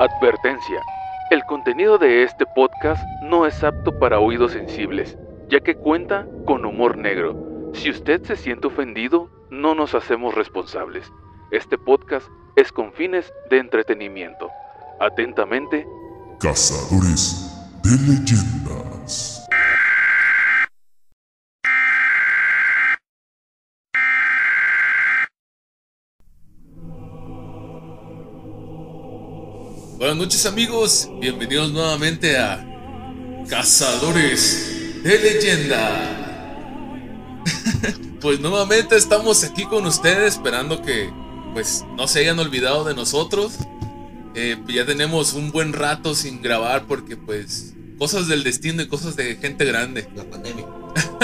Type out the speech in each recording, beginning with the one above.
Advertencia. El contenido de este podcast no es apto para oídos sensibles, ya que cuenta con humor negro. Si usted se siente ofendido, no nos hacemos responsables. Este podcast es con fines de entretenimiento. Atentamente, Cazadores de leyendas. Buenas noches amigos, bienvenidos nuevamente a Cazadores de Leyenda. pues nuevamente estamos aquí con ustedes esperando que pues no se hayan olvidado de nosotros. Eh, ya tenemos un buen rato sin grabar porque pues cosas del destino y cosas de gente grande. La pandemia.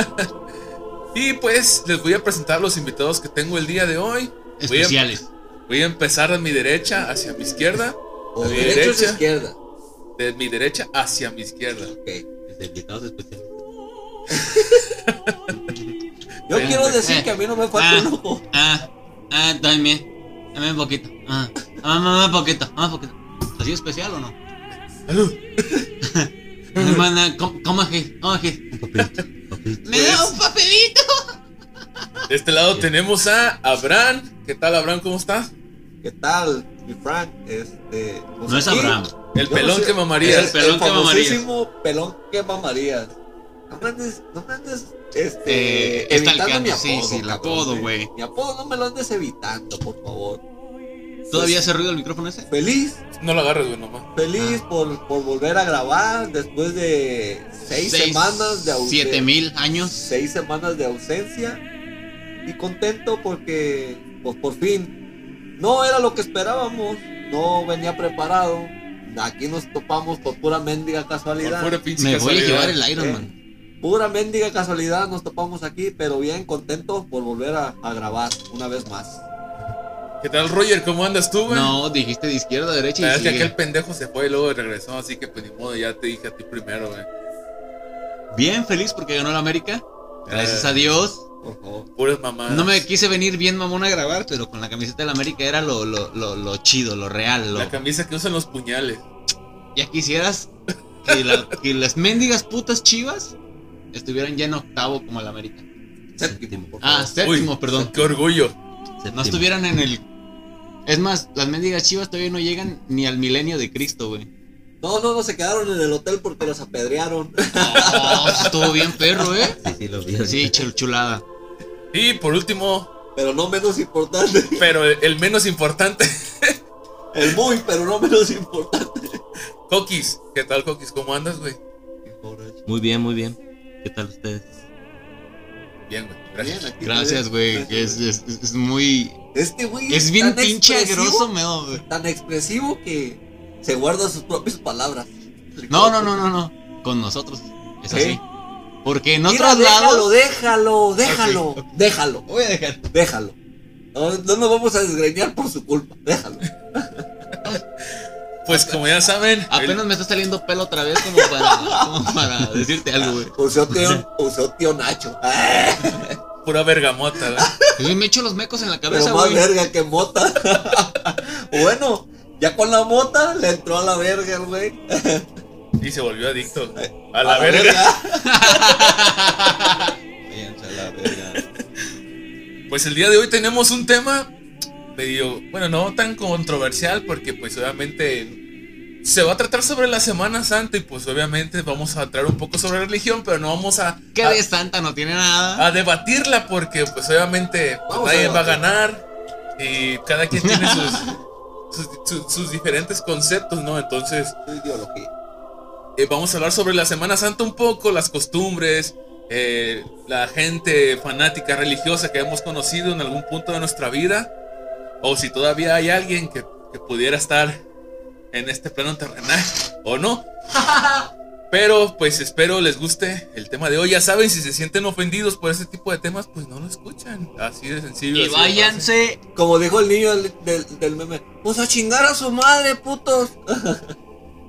Y pues les voy a presentar los invitados que tengo el día de hoy. Voy a- Especiales. Voy a empezar de mi derecha hacia mi izquierda. O De mi derecha o derecha. izquierda. De mi derecha hacia mi izquierda. Ok. Desde invitados especiales. Yo quiero decir Eh. que a mí no me falta Ah. un ojo. Ah, ah, dame. Dame un poquito. Ah, ah, dame un poquito. Dame un poquito. ¿Así especial o no? Hermana, ¿cómo cómo aquí? ¿Cómo aquí? Me da un papelito. De este lado tenemos a Abraham. ¿Qué tal, Abraham? ¿Cómo estás? ¿Qué tal, mi Frank? Este. pues No es Abraham. El pelón sé- que mamarías. el pelón que mamarías. famosísimo pelón que mamarías. No me andes, no me andes, este, Eh, evitando mi apodo. sí, el apodo, güey. Mi apodo no me lo andes evitando, por favor. ¿Todavía hace ruido el micrófono ese? Feliz, No lo agarres, güey, nomás. feliz por, por volver a grabar después de seis, semanas de ausencia. Siete mil años. seis semanas de ausencia y contento porque pues por fin no era lo que esperábamos, no venía preparado. Aquí nos topamos por pura mendiga Por casualidad. pura pinche Me voy a llevar el Iron Eh. Man. Pura mendiga casualidad nos topamos aquí, pero bien contentos por volver a, a grabar una vez más. ¿Qué tal, Roger? ¿Cómo andas tú, güey? No, dijiste de izquierda a derecha Ah, y es que aquel pendejo se fue y luego regresó, así que pues ni modo, ya te dije a ti primero, güey. Bien feliz porque ganó la América. Gracias Eh. a Dios. Puras mamadas. No me quise venir bien mamón a grabar, pero con la camiseta de la América era lo, lo, lo, lo chido, lo real. Lo... La camisa que usan los puñales. Ya quisieras que, la- que las mendigas putas chivas estuvieran ya en octavo como la América. Séptimo, por Ah, séptimo, Uy, perdón. Qué orgullo. No estuvieran en el. Es más, las mendigas chivas todavía no llegan ni al milenio de Cristo, güey. No, no, no se quedaron en el hotel porque los apedrearon. Oh, estuvo bien perro, ¿eh? Sí, sí, lo vi. Sí, chul- chulada. Y por último, pero no menos importante. pero el, el menos importante, El muy, pero no menos importante. Coquis. ¿Qué tal, Coquis? ¿Cómo andas, güey? Muy bien, muy bien. ¿Qué tal ustedes? Bien, güey. Gracias. Bien, aquí Gracias, güey. Es, es, es muy. Este güey Es bien tan pinche expresivo, agroso, me da, güey. Tan expresivo que se guarda sus propias palabras. No, no, no, no, no. Con nosotros. Es ¿Qué? así. Porque en Mira, otros déjalo, lados. déjalo, déjalo, déjalo, Voy a dejar. déjalo. No, no nos vamos a desgreñar por su culpa, déjalo. Pues como ya saben, el- Apenas me está saliendo pelo otra vez como para, como para decirte algo, güey. Usó tío, usó tío Nacho. pura bergamota, ¿verdad? Yo me echo los mecos en la Pero cabeza, más güey. verga que mota. bueno, ya con la mota le entró a la verga, güey. Y se volvió adicto. A la verga. Váyanse a la verga. Pues el día de hoy tenemos un tema medio, bueno, no tan controversial porque pues obviamente se va a tratar sobre la Semana Santa y pues obviamente vamos a tratar un poco sobre religión, pero no vamos a, Que a, de santa no tiene nada. a debatirla porque pues obviamente pues, a nadie va a ganar y cada quien tiene sus, sus, sus- sus diferentes conceptos, ¿no? Entonces Su ideología. Eh, vamos a hablar sobre la Semana Santa un poco, las costumbres, eh, la gente fanática religiosa que hemos conocido en algún punto de nuestra vida, o si todavía hay alguien que, que pudiera estar en este plano terrenal o no. Pero pues espero les guste el tema de hoy. Ya saben, si se sienten ofendidos por este tipo de temas, pues no lo escuchan. Así de sencillo. Y váyanse. Como dijo el niño del, del- del meme, pues a chingar a su madre, putos.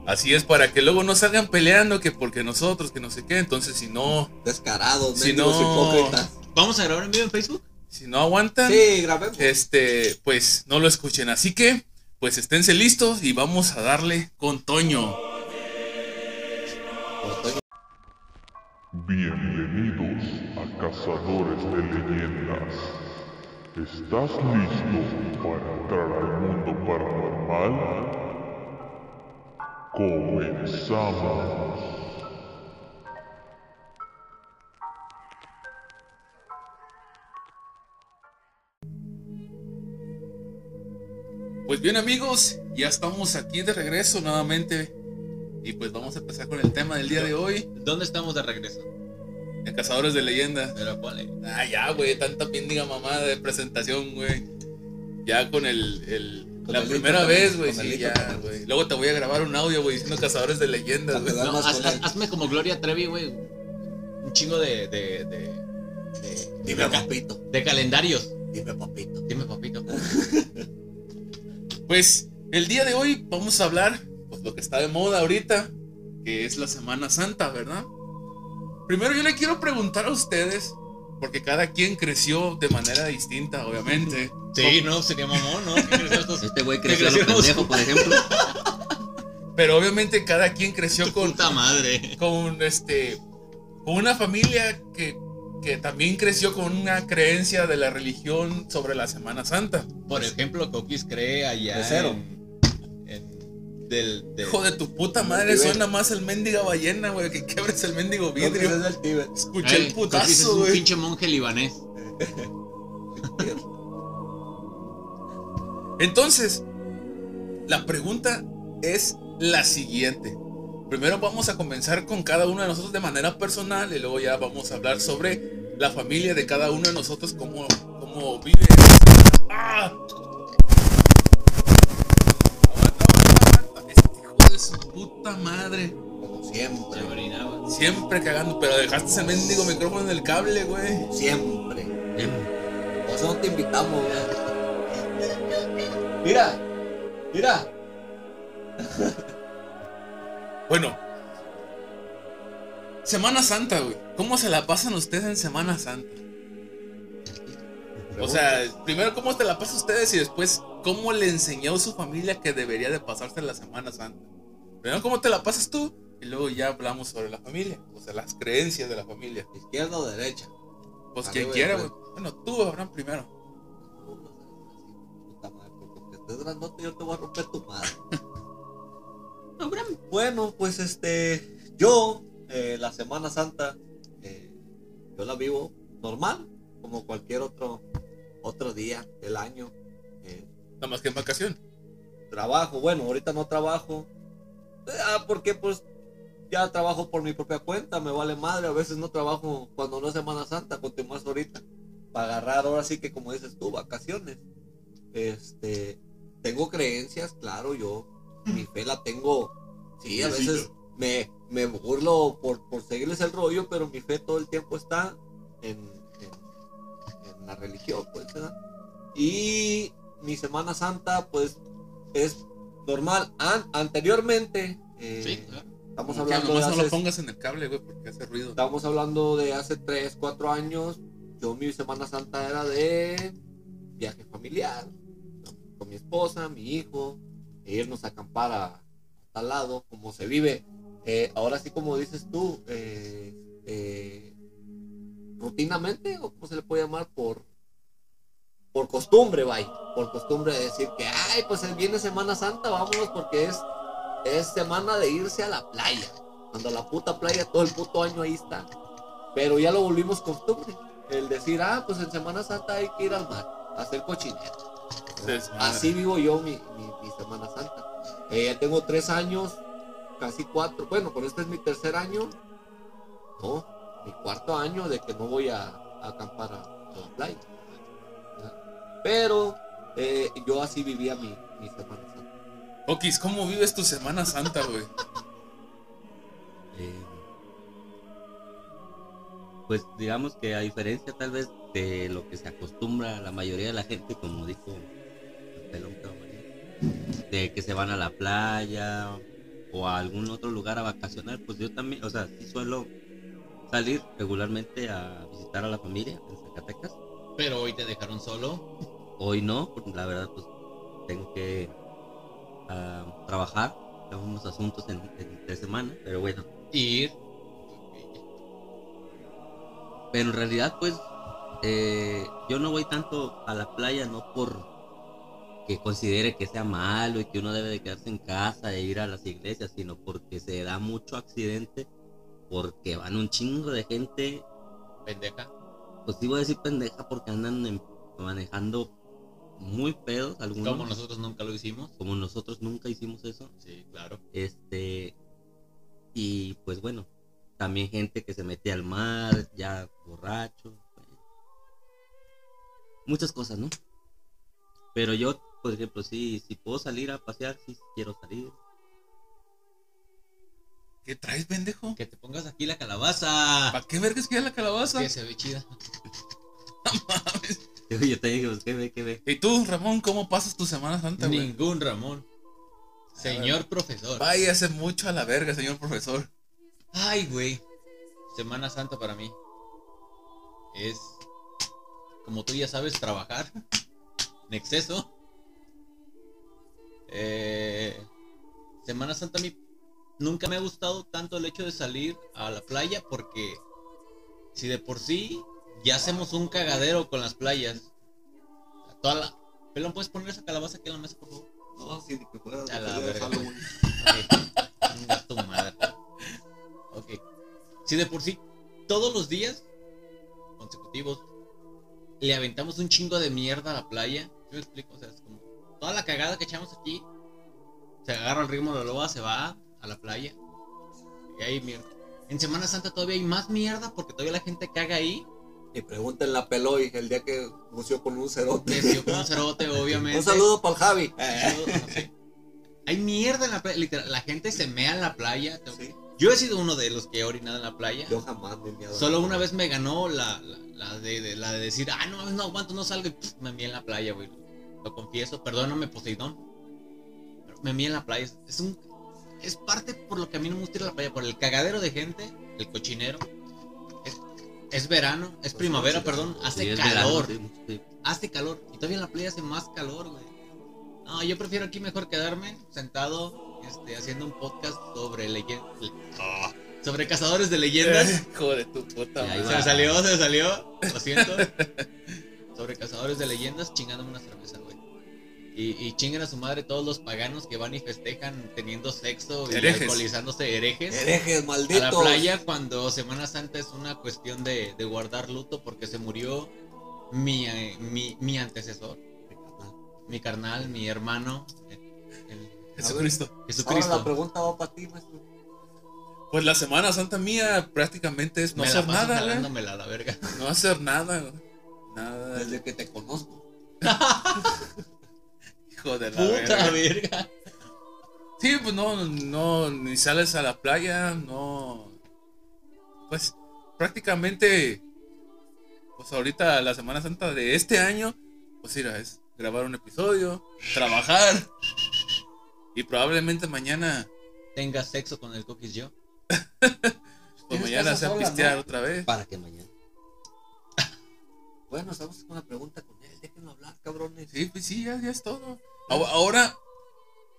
Así es, para que luego no salgan peleando que porque nosotros, que no sé qué. Entonces, si no, Descarados, Si no- hipócritas. ¿Vamos a grabar en vivo en Facebook? si no aguantan, Sí, grabemos. este, pues no lo escuchen. Así que Pues esténse listos y vamos a darle con Toño. Bienvenidos a Cazadores de Leyendas. ¿Estás listo para entrar al mundo paranormal? Comenzamos. Pues bien amigos, ya estamos aquí de regreso nuevamente. Y pues vamos a empezar con el tema del día de hoy. ¿Dónde estamos de regreso? En Cazadores de Leyendas. Pero cuál es? Ah, ya, güey, tanta mendiga mamada de presentación, güey. Ya con el, el- la primera vez, güey, sí, ya, güey. Luego te voy a grabar un audio, güey, diciendo Cazadores de Leyendas, güey. No, haz- haz- hazme como Gloria Trevi, güey. Un chingo de. de. de. de, Dime, de papito. de calendarios. Dime, papito. Dime, papito. Pues el día de hoy vamos a hablar, pues lo que está de moda ahorita, que es la Semana Santa, ¿verdad? Primero yo le quiero preguntar a ustedes, porque cada quien creció de manera distinta, obviamente. Sí, no, sería mamón, ¿no? ¿Qué crees estos- Este güey ¿Qué creció a lo pendejo, por ejemplo. Pero obviamente cada quien creció con, Puta madre. con este con una familia que, que también creció con una creencia de la religión sobre la Semana Santa. Por ejemplo, Coquis cree allá. De cero. En, del. de- Hijo de tu puta madre, suena más el mendigo ballena, güey, que quebres el mendigo vidrio. es del. Escuché Ay, el Coquis es putazo, un güey. pinche monje libanés. Entonces, la pregunta es la siguiente. Primero vamos a comenzar con cada uno de nosotros de manera personal y luego ya vamos a hablar sobre la familia de cada uno de nosotros, cómo, cómo vive. ¡Ah! Aguanta, aguanta, aguanta. Este hijo de su puta madre. Como siempre. Se orinaba. Siempre cagando, pero dejaste ese mendigo micrófono en el cable, güey. Siempre. Em, Por eso no te invitamos, güey. Mira. Mira. Bueno. Semana Santa, güey. ¿Cómo se la pasan ustedes en Semana Santa? O sea, primero, ¿cómo te la pasan ustedes? Y después, ¿cómo le enseñó su familia que debería de pasarse la Semana Santa? Primero, ¿cómo te la pasas tú? Y luego ya hablamos sobre la familia. O sea, las creencias de la familia. Izquierda o derecha. Pues quien quiera, güey. güey. Bueno, tú, Abraham, primero. Puta madre, porque estés grandote yo te voy a romper tu madre. Bueno, pues este, yo, eh, la Semana Santa, eh, yo la vivo normal, como cualquier otro, otro día del año. Eh, Nada más que en vacación. trabajo, bueno, ahorita no trabajo. Ah, porque pues ya trabajo por mi propia cuenta, me vale madre, a veces no trabajo cuando no es Semana Santa, con más ahorita, para agarrar ahora sí que como dices tú, vacaciones. Este, tengo creencias, claro, yo, mi fe la tengo, sí, a veces me, me burlo por, por seguirles el rollo, pero mi fe todo el tiempo está en, en, en la religión, pues, ¿verdad? Y mi Semana Santa, pues, es normal. An- anteriormente, eh, Sí, claro. estamos Como hablando de nomás no lo hace, pongas en el cable, güey, porque hace ruido. estamos hablando de hace 3, 4 años. Yo mi Semana Santa era de viaje familiar, con mi esposa, mi hijo, e irnos a acampar a, a tal lado, como se vive. Eh, ahora sí, como dices tú, eh, eh, rutinamente, o como se le puede llamar, por, por costumbre, vaya, por costumbre de decir que, ay, pues viene Semana Santa, vámonos porque es, es semana de irse a la playa. Cuando la puta playa todo el puto año ahí está. Pero ya lo volvimos costumbre. El decir, ah, pues en Semana Santa hay que ir al mar, a hacer cochinero. Desmadre. Así vivo yo mi, mi- mi Semana Santa. Eh, ya tengo tres años, casi cuatro. Bueno, con este es mi tercer año. No, mi cuarto año de que no voy a, a acampar a, a la playa. Pero eh, yo así vivía mi, mi Semana Santa. Okis, ¿cómo vives tu Semana Santa, güey? eh, pues digamos que a diferencia tal vez de lo que se acostumbra la mayoría de la gente, como dijo el pelón de que se van a la playa o a algún otro lugar a vacacionar, pues yo también, o sea, sí suelo salir regularmente a visitar a la familia en Zacatecas. Pero hoy te dejaron solo. Hoy no, porque la verdad, pues tengo que a trabajar, tengo unos asuntos en, en tres semanas, pero bueno. Ir. Pero en realidad, pues, eh, yo no voy tanto a la playa, no por que considere que sea malo y que uno debe de quedarse en casa e ir a las iglesias, sino porque se da mucho accidente, porque van un chingo de gente, Pendeja. Pues sí voy a decir pendeja, porque andan en- manejando muy pedos algunos, Como nosotros nunca lo hicimos. como nosotros nunca hicimos eso. Sí, claro. Este, y pues bueno, también gente que se mete al mar, ya borracho. bueno. Muchas cosas, ¿no? Pero yo, por ejemplo, sí, si puedo salir a pasear, sí quiero salir. ¿Qué traes, pendejo? Que te pongas aquí la calabaza. ¿Para qué vergas queda la calabaza? Que se ve chida. Yo, yo te dije, pues, ¿qué ve, qué ve? ¿Y tú, Ramón, cómo pasas tu Semana Santa, güey? Ningún Ramón. Señor profesor. Vaya, hace mucho a la verga, señor profesor. Ay, güey. Semana Santa para mí es, como tú ya sabes, trabajar en exceso. Eh, Semana Santa a mí nunca me ha gustado tanto el hecho de salir a la playa porque si de por sí ya hacemos un cagadero con las playas. Toda la... Pelón, ¿puedes poner esa calabaza aquí en la mesa, por favor? No, sí, ni que fuera A la verga. Madre. Ok. Si de por sí, todos los días consecutivos le aventamos un chingo de mierda a la playa. ¿Sí me explico? O sea, es como toda la cagada que echamos aquí. Se agarra el ritmo de la loba, se va a la playa. Y hay mierda. En Semana Santa todavía hay más mierda porque todavía la gente caga ahí. Y pregúntenle a Peloy el día que buceó con un cerote. Dio con un cerote, obviamente. Un saludo para el Javi. Sí. Hay mierda en la playa. Literal, la gente se mea en la playa. Sí. Yo he sido uno de los que he orinado en la playa. Yo jamás me he. Solo una vez me ganó la, la, la de, de- la de decir, ah, no, no aguanto, no salgo. Y pff, me mié en la playa, güey. Lo confieso, perdóname, Poseidón. Pero me mié en la playa. Es un. Es parte por lo que a mí no me gusta ir a la playa, por el cagadero de gente, el cochinero. Es, es verano, es primavera, perdón, hace Sí, calor, verano, sí, sí. hace calor. Y todavía en la playa hace más calor, güey. No, yo prefiero aquí mejor quedarme sentado, este, haciendo un podcast sobre leyendas. sobre cazadores de leyendas. Hijo de tu puta madre. Se me salió, se me salió. Lo siento. Sobre cazadores de leyendas, chingándome una cerveza, güey. Y, y chinguen a su madre todos los paganos que van y festejan teniendo sexo y Herejes. alcoholizándose herejes. Herejes, A la playa cuando Semana Santa es una cuestión de, de guardar luto porque se murió mi, eh, mi, mi antecesor, mi carnal, mi hermano, el- el Jesucristo. Ahora la Jesucristo. pregunta va para ti, maestro. Pues la Semana Santa mía prácticamente es no Me la hacer paso nada, güey. la verga. No hacer nada, güey. Nada. Desde que te conozco. Hijo de la Puta verga. verga. Sí, pues no, no, ni sales a la playa, no. Pues prácticamente, pues ahorita la Semana Santa de este año, pues mira, es grabar un episodio, trabajar y probablemente mañana, Tenga sexo con el cookies yo. pues mañana sea sola, pistear ¿no? otra vez. Para que mañana. Bueno, estamos con una pregunta con él. Déjenlo hablar, cabrones. Sí, pues sí, ya, ya es todo. Ahora-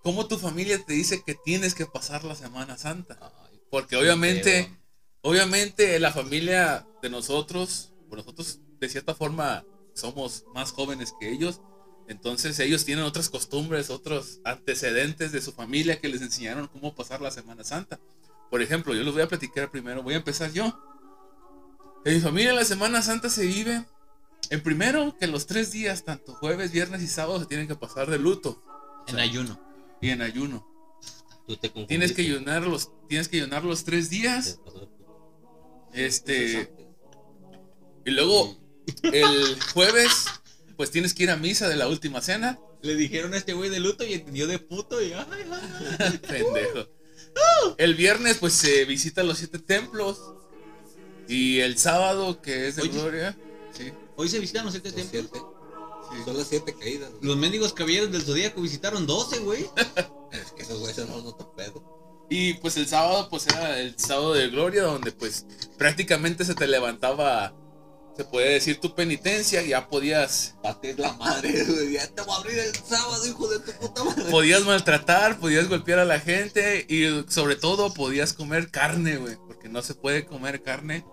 ¿cómo tu familia te dice que tienes que pasar la Semana Santa? Porque obviamente... Obviamente la familia de nosotros, pues nosotros de cierta forma somos más jóvenes que ellos, entonces ellos tienen otras costumbres, otros antecedentes de su familia que les enseñaron cómo pasar la Semana Santa. Por ejemplo, yo les voy a platicar primero, voy a empezar yo. En mi familia la Semana Santa se vive en primero que los tres días, tanto jueves, viernes y sábado, se tienen que pasar de luto En ayuno. y en ayuno. Tú te confundiste. Tienes que ayunar los, tienes que ayunar los tres días. Este, y luego el jueves, pues tienes que ir a misa de la última cena. Le dijeron a este güey de luto y entendió de puto y ay, ay, ay. Pendejo. El viernes, pues se visita los siete templos. Y el sábado, que es de Oye. gloria. Sí, Hoy se visitan los siete Los templos. siete. sí. Son las siete caídas. Los mendigos caballeros del zodíaco visitaron 12, güey. Es que esos güeyes no te pedo. Y pues el sábado, pues era el sábado de gloria, donde pues prácticamente se te levantaba se puede decir tu penitencia, ya podías, Partir la madre, güey. Ya te voy a abrir el sábado, hijo de tu puta madre. podías maltratar, podías golpear a la gente y sobre todo podías comer carne, güey, porque no se puede comer carne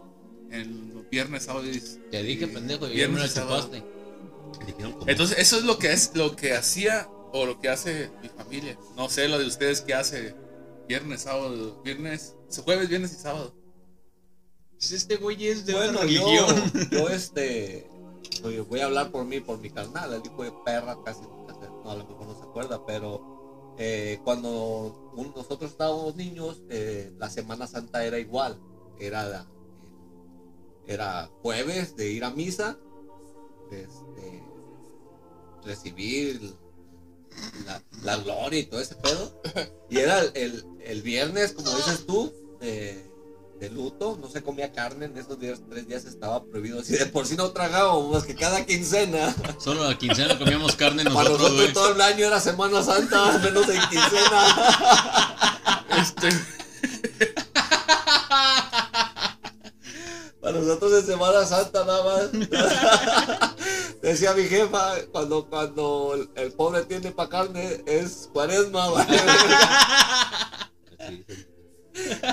los viernes, sábado y Te dije, pendejo, y Viernes me y lo sábado. Entonces, eso es lo que es lo que hacía o lo que hace mi familia. No sé lo de ustedes que hace viernes, sábado, viernes, jueves, viernes y sábado. Pues Este güey es de Bueno, una yo, religión. yo este, oye, voy a hablar por mí, por mi carnal, el hijo de perra, casi nunca se- no, a lo mejor no se acuerda, pero eh, cuando un- nosotros estábamos niños, eh, la Semana Santa era igual, era, era jueves de ir a misa, este, recibir la, la gloria y todo ese pedo, y era el, el- viernes, como dices tú, eh, de luto, no se comía carne en esos días, tres días estaba prohibido. Si de por sí no tragábamos, que cada quincena, Solo la quincena comíamos carne para nosotros, nosotros güey. todo el año era Semana Santa, menos en quincena. Este, Para nosotros en Semana Santa nada más. Decía mi jefa, cuando, cuando el, pobre tiene para carne, es cuaresma, sí.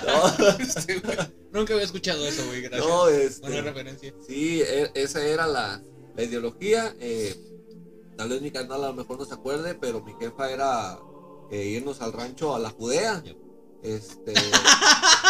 No. Nunca había escuchado eso, güey. Gracias. no, este, Buena referencia. Sí, e- esa era la, la ideología. eh, tal vez mi carnal a lo mejor no se acuerde, pero mi jefa era eh, irnos al rancho a la Judea. Yep. Este.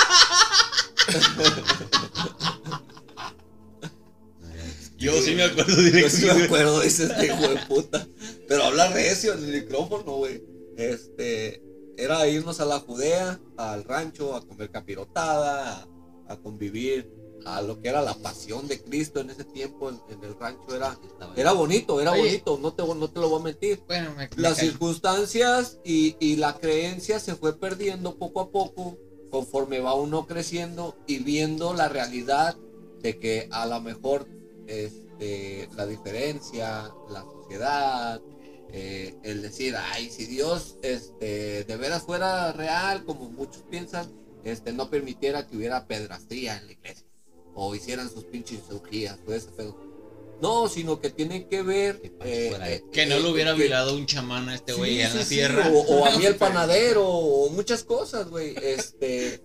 Yo sí me acuerdo Yo directo. sí me acuerdo de ese este hijo de puta. Pero habla recio en el micrófono, güey. Este. Era irnos a la Judea, al rancho, a comer capirotada, a, a convivir, a lo que era la pasión de Cristo en ese tiempo en, en el rancho. Era, era bonito, era Oye. bonito, no te, no te lo voy a mentir. Bueno, me, Las circunstancias y, y la creencia se fue perdiendo poco a poco conforme va uno creciendo y viendo la realidad de que a lo mejor este, la diferencia, la sociedad, eh, el decir, ay, si Dios este, de veras fuera real, como muchos piensan, este, no permitiera que hubiera pedrastría en la iglesia o hicieran sus pinches cirugías o ese pedo. No, sino que tienen que ver Que eh, Que no eh, lo hubiera que- violado un chamán a este güey Sí, en sí, la tierra. O, o a mí el panadero, o muchas cosas, güey. Este,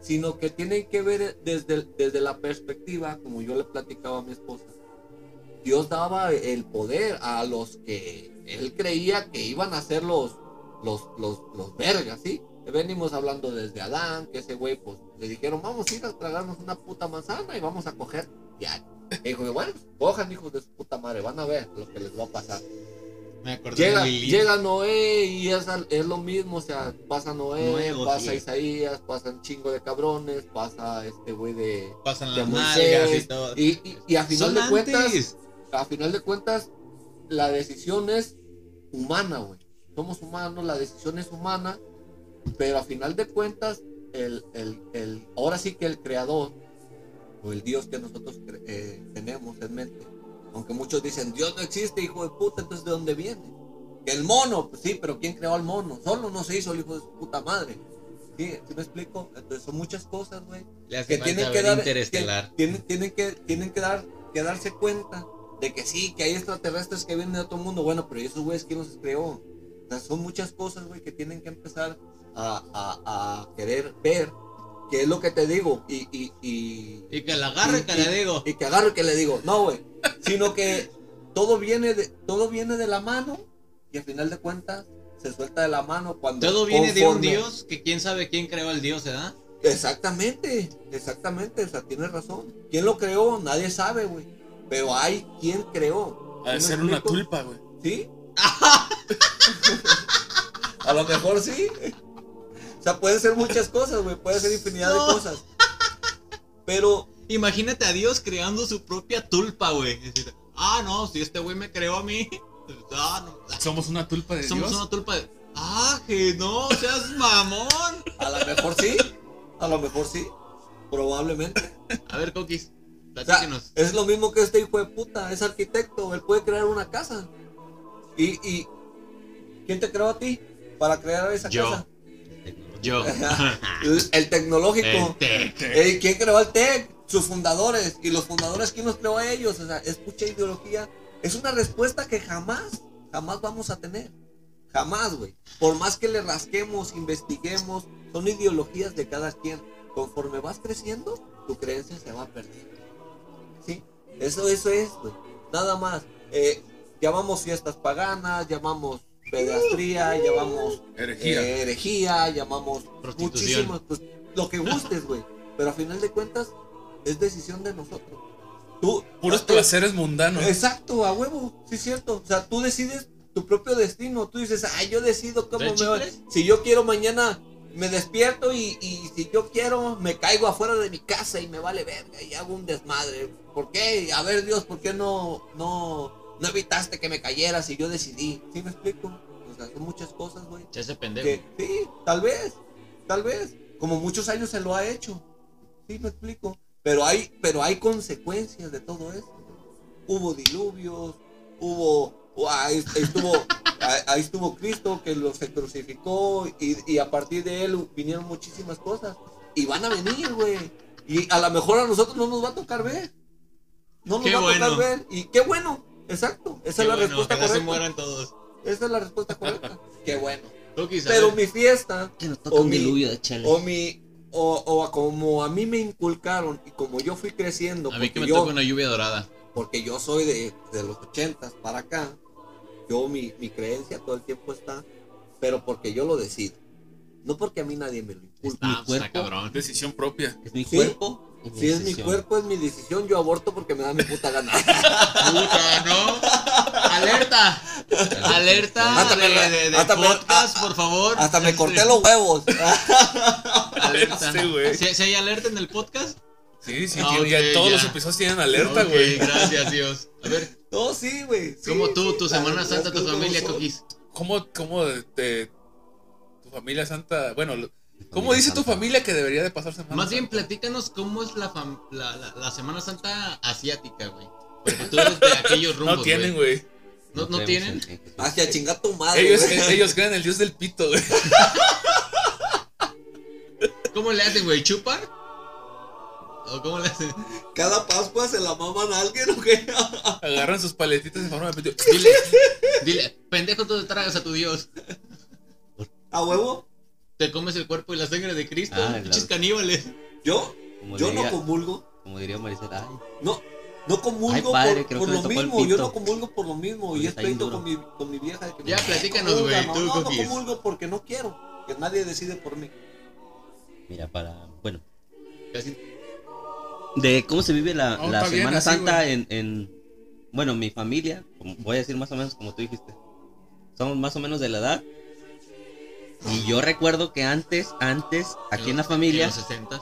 sino que tienen que ver desde, desde la perspectiva, como yo le platicaba a mi esposa. Dios daba el poder a los que él creía que iban a ser los, los, los, los vergas, ¿sí? Venimos hablando desde Adán, que ese güey, pues, le dijeron, vamos a ir a tragarnos una puta manzana y vamos a coger diario. Y dijo, bueno, cojan hijos de su puta madre, van a ver lo que les va a pasar. Me acordé Llega, de llega Noé y es, es lo mismo, o sea, pasa Noé, Nuevo, pasa sí. Isaías, pasa un chingo de cabrones, pasa este güey de, Pasan de las Moisés, y todo. y, y, y a final de cuentas, a final de cuentas, la decisión es humana, güey. Somos humanos, la decisión es humana, pero a final de cuentas, el, el, el, ahora sí que el creador, o el Dios que nosotros eh, tenemos en mente, aunque muchos dicen, Dios no existe, hijo de puta, entonces ¿de dónde viene? Que el mono, pues sí, pero ¿quién creó al mono? Solo no se hizo el hijo de su puta madre. ¿Sí? ¿Sí me explico? Entonces son muchas cosas, güey que tienen que dar interestelar. que tienen, tienen que tienen que dar que darse cuenta de que sí que hay extraterrestres que vienen de otro mundo bueno pero ¿y esos güeyes quién los creó o sea, son muchas cosas güey que tienen que empezar a, a- a querer ver qué es lo que te digo y y, y, Y que la agarre, y- que y- le digo. y que agarro y que le digo no güey sino que todo viene de todo viene de la mano y al final de cuentas se suelta de la mano cuando Todo viene de un Dios que quién sabe quién creó al Dios, ¿verdad? Exactamente, exactamente, o sea, tienes razón. ¿Quién lo creó? Nadie sabe, güey. Pero hay quien creó. Ha de ¿Sí me ser una tulpa, güey. ¿Sí? A lo mejor sí. O sea, pueden ser muchas cosas, güey. Puede ser infinidad No. de cosas. Pero, Imagínate a Dios creando su propia tulpa, güey. Es decir, ah, no, si este güey me creó a mí. Ah, no. Somos una tulpa de Somos Dios. una tulpa de. Ah, que no, seas mamón. a lo mejor sí. A lo mejor sí. Probablemente. A ver, Coquis, O sea, es lo mismo que este hijo de puta. Es arquitecto. Él puede crear una casa. Y, y ¿quién te creó a ti para crear esa Yo. casa? Yo. el, tecnológico. El tec. Ey, ¿Quién creó el TEC? sus fundadores y los fundadores, ¿quién los creó a ellos? O sea, es mucha ideología. Es una respuesta que jamás, jamás vamos a tener. Jamás, güey. Por más que le rasquemos, investiguemos, son ideologías de cada quien. Conforme vas creciendo, tu creencia se va perdiendo. ¿Sí? Eso, eso es, güey. Nada más. Eh, llamamos fiestas paganas, llamamos pedastría, llamamos Herejía. eh, herejía, llamamos muchísimos, pues, lo que gustes, güey. Pero a final de cuentas, es decisión de nosotros. Tú, Puros tú- placeres mundanos. Exacto, a huevo, sí es cierto. O sea, tú decides tu propio destino. Tú dices, ay, yo decido cómo ¿De me va. Si yo quiero mañana me despierto y, y si yo quiero me caigo afuera de mi casa y me vale verga y hago un desmadre. ¿Por qué? A ver, Dios, ¿por qué no, no, no evitaste que me cayera si yo decidí? ¿Sí me explico? O sea, son muchas cosas, güey. Se hace pendejo. Que, sí, tal vez, tal vez. Como muchos años se lo ha hecho. Sí, me explico. Pero hay, pero hay consecuencias de todo eso. Hubo diluvios, hubo, ahí estuvo, ahí- ahí estuvo Cristo que lo se crucificó y, y a partir de él vinieron muchísimas cosas. Y van a venir, güey. Y a lo mejor a nosotros no nos va a tocar ver. No nos Qué va a tocar bueno. ver. Y qué bueno, exacto. Esa Qué es la bueno, respuesta se correcta. mueran todos. Esa es la respuesta correcta. qué bueno. Pero ver. mi fiesta Que nos toca O un mi- diluvio de chale. o mi o, o a como a mí me inculcaron y como yo fui creciendo A mí que porque me yo, toca una lluvia dorada. porque yo soy de, de los ochentas para acá yo mi, mi creencia todo el tiempo está pero porque yo lo decido no porque a mí nadie me lo inculca Ah, pues, está cuerpo. cabrón. Decisión propia. Es mi ¿Sí? cuerpo. Mi si es mi cuerpo es mi decisión yo aborto porque me da mi puta gana Puta, ¿no? Alerta. Alerta Hasta de, me- de- de hasta me- podcast, por favor. hasta me corté los huevos Alerta. Sí. ¿Si, si hay alerta en el podcast? Sí, sí, Ah, ya ok, todos ya. los episodios tienen alerta, güey. gracias, Dios. A ver, no sí güey sí, ¿cómo tú, tu Semana Santa, tu como familia. Cookies? ¿Cómo, cómo de, de- tu familia santa, bueno, ¿cómo dice tu familia que debería de pasar semana? Más bien, Santa? platícanos cómo es la, fam- la, la, la Semana Santa asiática, güey. Porque tú eres de aquellos rumbos, No tienen, güey. ¿No, no tienen? hacia chingar tu madre Ellos, güey. eh, ellos creen en el dios del pito, güey. ¿Cómo le hacen, güey? ¿Chupan? ¿O cómo le hacen? cada pascua se la maman a alguien o qué Agarran sus paletitas en forma de pito. Dile, dile, pendejo, tú te tragas a tu Dios. a huevo Te comes el cuerpo y la sangre de Cristo. Ah, pinches claro. caníbales. yo Como yo diría, no comulgo como diría Maricela, ay, No, no comulgo Ay, padre, por, lo mismo, yo no comulgo por lo mismo y es pleito con mi, con mi vieja de que Ya, me- platícanos, güey, no, no, comulgo porque no quiero, que nadie decide por mí. mira, para, bueno, Casi- de cómo se vive la, la Semana así, Santa en, en, bueno, mi familia, voy a decir más o menos como tú dijiste, somos más o menos de la edad. Y yo recuerdo que antes, antes, aquí en la familia, En los 60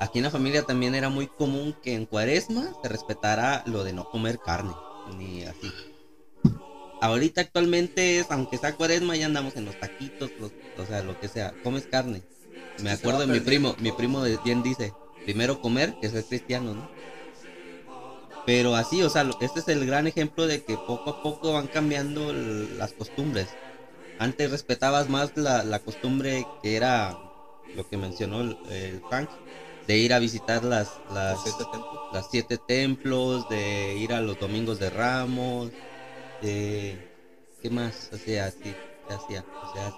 aquí en la familia también era muy común que en cuaresma se respetara lo de no comer carne, ni así. Ahorita actualmente es, aunque sea cuaresma, ya andamos en los taquitos, los- o sea, lo que sea, comes carne. Me acuerdo de mi primo, mi primo de- bien dice, primero comer que ser cristiano, ¿no? Pero así, o sea, este es el gran ejemplo de que poco a poco van cambiando las costumbres. Antes respetabas más la, la costumbre que era lo que mencionó el, el Frank, de ir a visitar las, las, siete templos. las siete templos, de ir a los domingos de Ramos, de... ¿Qué más hacía así? Se hacía, se hace.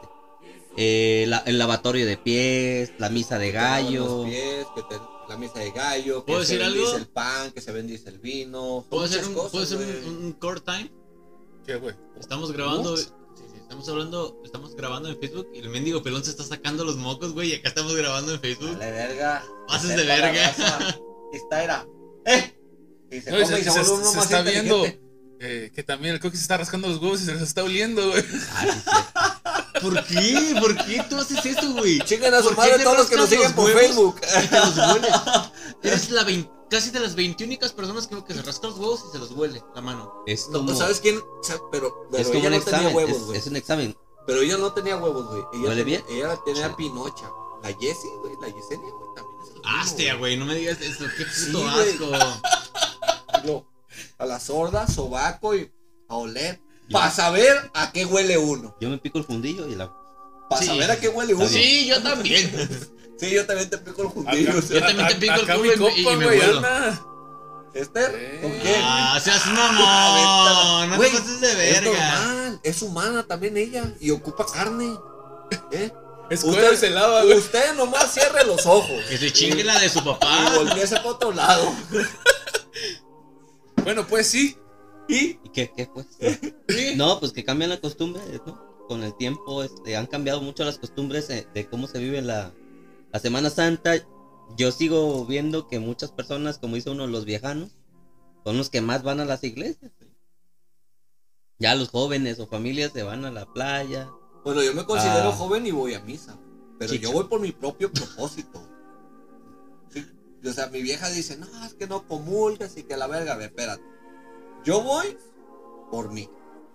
Eh, la- el lavatorio de pies, la misa de Que te lavan gallo. pies, que te- la misa de gallo, que ¿Puedo se decir bendice algo? el pan, que se bendice el vino. ¿Puedo hacer, un, cosas, ¿puedo hacer güey. un, un core time? ¿Qué, güey? Estamos grabando. Estamos hablando. Estamos grabando en Facebook y el mendigo pelón se está sacando los mocos, güey. Y acá estamos grabando en Facebook. Vale, verga. Pases de verga. Esta era. ¡Eh! Y se No, y se, se uno se más está viendo eh, que también el coque se está rascando los huevos y se los está oliendo, güey. Ah. ¿Por qué? ¿Por qué tú haces eso, güey? Chingan a su ¿Por qué madre todos los que nos siguen por Facebook. Y te los hueles. Eres la vein- casi de las 20 únicas personas que veo que se rascan los huevos y se los huele la mano. Es No, como, ¿Sabes quién? O sea, pero pero es como ella un no tenía examen. huevos, güey. es, un examen. Pero ella no tenía huevos, güey. Ella, ¿Huele tenía- bien? ella tenía Sí. pinocha. La Jessie, güey. La Yesenia, güey. También es Hostia, güey, no me digas eso. Qué puto asco. A la sorda, sobaco y a oler. Para saber a qué huele uno. Yo me pico el fundillo y la. Para Sí. saber a qué huele uno. Sí, yo también. Sí, yo también te pico el Acá- juntillo. o sea, Yo también te pico el culo y me- y me vuelo. ¿Esther? Sí. ¿Con quién? Ah, seas mamón. No te Güey, pases de Es verga. normal, es humana también ella y ocupa carne. ¿Eh? Se lava, güey. usted nomás cierre los ojos Que se chingue la de su y papá. volteese para otro lado. Bueno, pues sí. Y ¿Y qué, qué pues? No, pues que cambian la costumbre, ¿no? Con el tiempo este, han cambiado mucho las costumbres de, de cómo se vive la, la Semana Santa. Yo sigo viendo que muchas personas, como dice uno, los viejanos, son los que más van a las iglesias. Ya los jóvenes o familias se van a la playa. bueno, yo me considero Ah. joven y voy a misa. Pero yo voy por mi propio propósito. Sí, O sea, mi vieja dice, no, es que no comulgas y que la verga, ve, espérate. Yo voy por mí.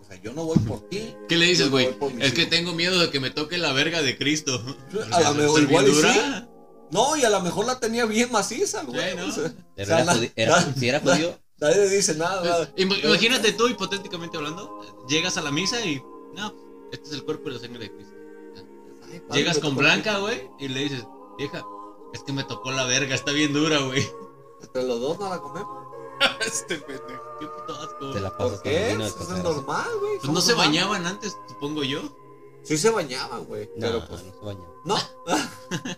O sea, yo no voy por ti. ¿Qué le dices, güey? Es que hijos. tengo miedo de que me toque la verga de Cristo. A lo mejor ¿Está igual y sí. No, y a lo mejor la tenía bien maciza, güey. Sí, ¿no? o sea, Pero o sea, era na- na- si era na- judío, Nadie dice nada. Pues, Im- Imagínate tú, hipotéticamente hablando, llegas a la misa y. No, este es el cuerpo y la sangre de Cristo. Ay, padre, Llegas con Blanca, güey, y le dices, vieja, es que me tocó la verga, está bien dura, güey. Entre los dos no la comemos. Este pendejo. Qué puto asco. te la pasas ¿Por qué? Eso es normal, güey. Pues no se humanos. bañaban antes, supongo yo. Sí se bañaban, güey. No, pero pues. no se baña. No.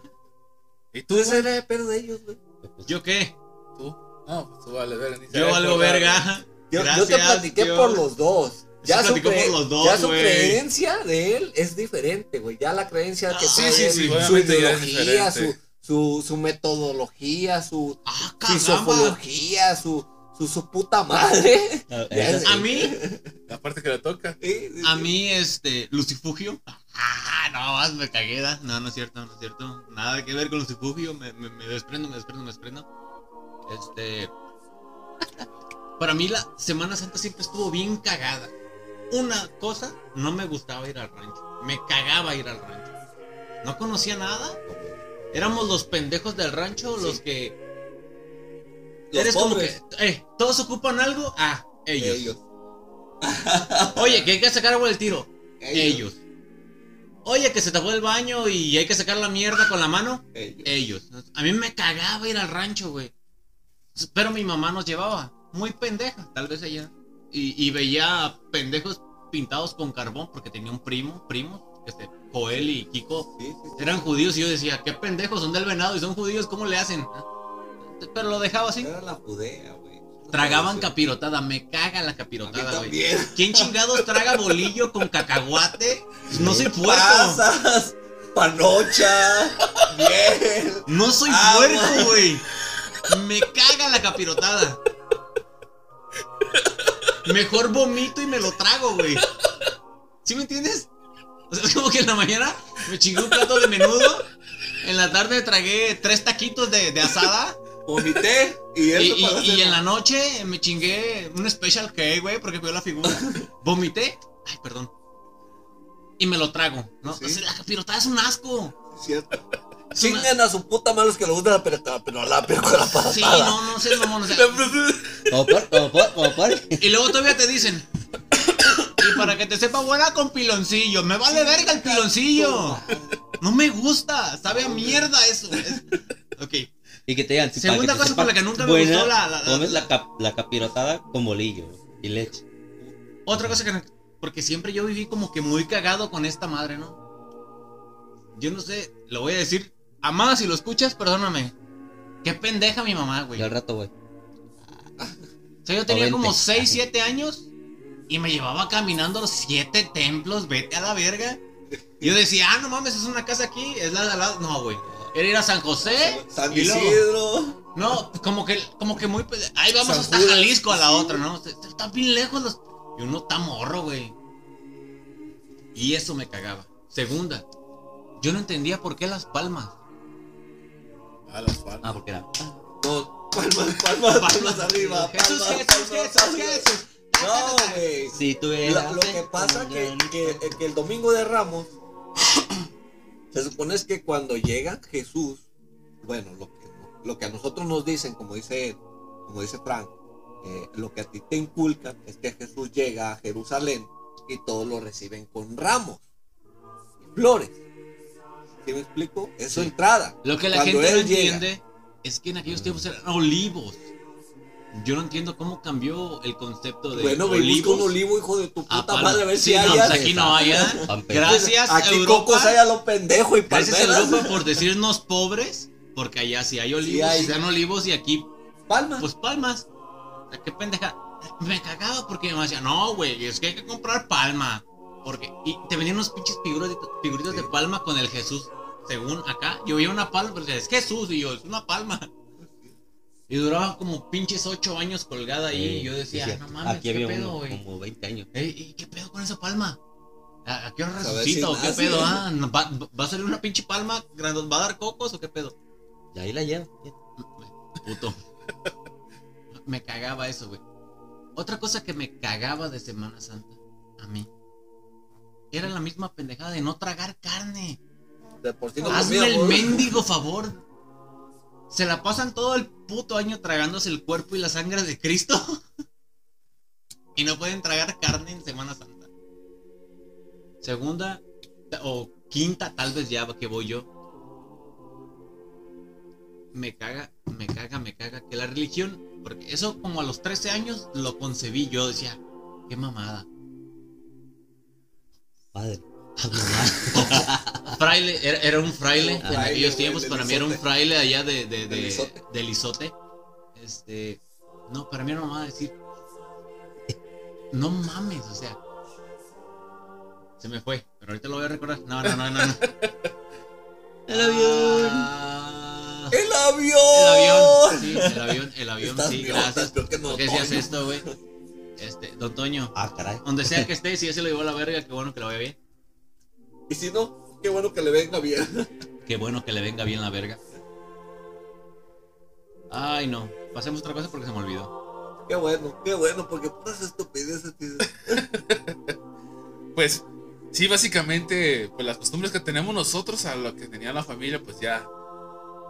¿Y tú, güey? era de pedo de ellos, güey. Pues, ¿Yo qué? ¿Tú? No, pues tú vale verga. ni se Yo va a algo acordar. verga. Yo, yo Gracias, te platiqué Dios. por los dos. Ya, Sí su, por los dos, ya su creencia de él es diferente, güey. Ya la creencia que Ah, sí, trae sí, él, sí, su ideología, su, diferente. Su, su metodología, su Ah, fisofología, su, su, su puta madre. ah, sé. A mí, La parte que le toca. Sí, sí, a sí. mí, este, Lucifugio. Ah, no, más me cagué, ¿da? No, no es cierto, no es cierto. Nada que ver con Lucifugio. Me, me, me desprendo, me desprendo, me desprendo. Este. Para mí, la Semana Santa siempre estuvo bien cagada. Una cosa, no me gustaba ir al rancho. Me cagaba ir al rancho. No conocía nada. Éramos los pendejos del rancho, los que. Los eres como pobres. que. Eh, todos ocupan algo. Ah, ellos. Ellos. Oye, que hay que sacar agua del tiro. Ellos. Oye, que se tapó el baño y hay que sacar la mierda con la mano. Ellos. Ellos. A mí me cagaba ir al rancho, güey. Pero mi mamá nos llevaba. Muy pendeja, tal vez ella. Y, y veía pendejos pintados con carbón porque tenía un primo, primos, este, Joel y Kiko. Sí, sí, sí. Eran judíos y yo decía, qué pendejos, son del venado y son judíos, ¿cómo le hacen? Pero lo dejaba así. Era la judea, güey. Tragaban capirotada, me caga la capirotada, güey. ¿Quién chingados traga bolillo con cacahuate? No soy puerco. Pasas, panocha, miel. No soy Ah, puerco, güey. Me caga la capirotada. Mejor vomito y me lo trago, güey. ¿Sí me entiendes? O sea, es como que en la mañana me chingué un plato de menudo. En la tarde tragué tres taquitos de, de asada. Vomité y Y, eso y- y hacer- en la noche me chingué un special K, güey, porque cuidó la figura. Vomité. Ay, perdón. Y me lo trago, ¿no? Sí. O sea, la capirotada es un asco. Cierto. Chingan a su puta madre los que le gusta la pelotada, pero la pero con la patada. Sí, no, no sé, mamón. O sea, Como por, como por, como por. y luego todavía te dicen. Y para que te sepa buena con piloncillo. Me vale verga el piloncillo. No me gusta. Sabe a mierda eso. Es- Ok. Y que te digan, Segunda que cosa por la que nunca me gustó la- la- la- Comes la, cap- la capirotada con bolillo y leche. Otra cosa que. no- Porque siempre yo viví como que muy cagado con esta madre, ¿no? Yo no sé, lo voy a decir. Amada, si lo escuchas, perdóname. Qué pendeja mi mamá, güey. Y al rato, güey. O sea, yo tenía como vente. 6, 7 años y me llevaba caminando los 7 templos, vete a la verga. Yo decía, ah, no mames, es una casa aquí, es la de al lado. No, güey. Era ir a San José. San y luego- Isidro. no, como que, como que muy. Ahí vamos San hasta Judas, Jalisco a la otra, ¿no? Está bien lejos los. Y uno está morro, güey. Y eso me cagaba. Segunda, yo no entendía por qué las palmas. A las palmas. Ah, porque era. No, palmas, palmas, palmas arriba. Jesús, palmas, Jesús, palmas, Jesús, palmas. Jesús. No, güey. Si tú Lo, lo que pasa que, que, que el domingo de Ramos se supone es que cuando llega Jesús, bueno, lo que, lo que a nosotros nos dicen, como dice, como dice Frank, eh, lo que a ti te inculcan es que Jesús llega a Jerusalén y todos lo reciben con ramos y flores. ¿Sí me explico? Es su Sí. entrada. Lo que la Cuando gente no llega. entiende es que en aquellos tiempos eran olivos. Yo no entiendo cómo cambió el concepto de Bueno, olivos. un olivo, hijo de tu puta palma. madre, a ver Sí, si no, hay. pues aquí no hay, ¿eh? Gracias, Aquí Europa. cocos hay a lo pendejo y Gracias, palmeras. Europa, por decirnos pobres. Porque allá sí hay olivos, hay. sí dan olivos y aquí, Palma. pues palmas. ¿A qué pendeja? Me cagaba porque me decía, no, güey, es que hay que comprar palma. Porque, y te venían unos pinches figuritas, figuritas de palma con el Jesús. Según acá, yo veía una palma, pero decía, es Jesús, y yo, es una palma. Y duraba como pinches ocho años colgada ahí. y yo decía, Sí, no mames, Aquí ¿qué había pedo, güey? como 20 años. Ey, ¿y qué pedo con esa palma? ¿A, a qué hora resucita si o qué pedo? Ah, ¿no ¿va, ¿Va a salir una pinche palma? ¿Va a dar cocos o qué pedo? Y ahí la lleva. Puto. Me cagaba eso, güey. Otra cosa que me cagaba de Semana Santa, a mí, era la misma pendejada de no tragar carne. De por sí no Hazme el mendigo favor. Se la pasan todo el puto año tragándose el cuerpo y la sangre de Cristo. y no pueden tragar carne en Semana Santa. Segunda o quinta, tal vez ya que voy yo. Me caga, me caga, me caga que la religión, porque eso como a los 13 años lo concebí yo, decía, qué mamada. Padre. Fraile, era, era un fraile en aquellos tiempos, para mí era un fraile allá de, de, de, Del Isote. del Isote. Este, no, para mí era mamá decir, no mames, o sea, se me fue, pero ahorita lo voy a recordar. No, no, no, no. no. El avión. Ah, ¡El avión! el avión, sí, el avión, el avión, sí, gracias. ¿Por qué decías Toño. esto, güey? Este, don Toño, Ah, caray. donde sea que esté, si ya se lo llevó a la verga, qué bueno que lo vaya bien. Y si no, qué bueno que le venga bien. Qué bueno que le venga bien la verga. Ay, no. Pasemos otra cosa porque se me olvidó. Qué bueno, qué bueno, porque puras estupideces. tío. Pues sí, básicamente, pues las costumbres que tenemos nosotros a lo que tenía la familia, pues ya.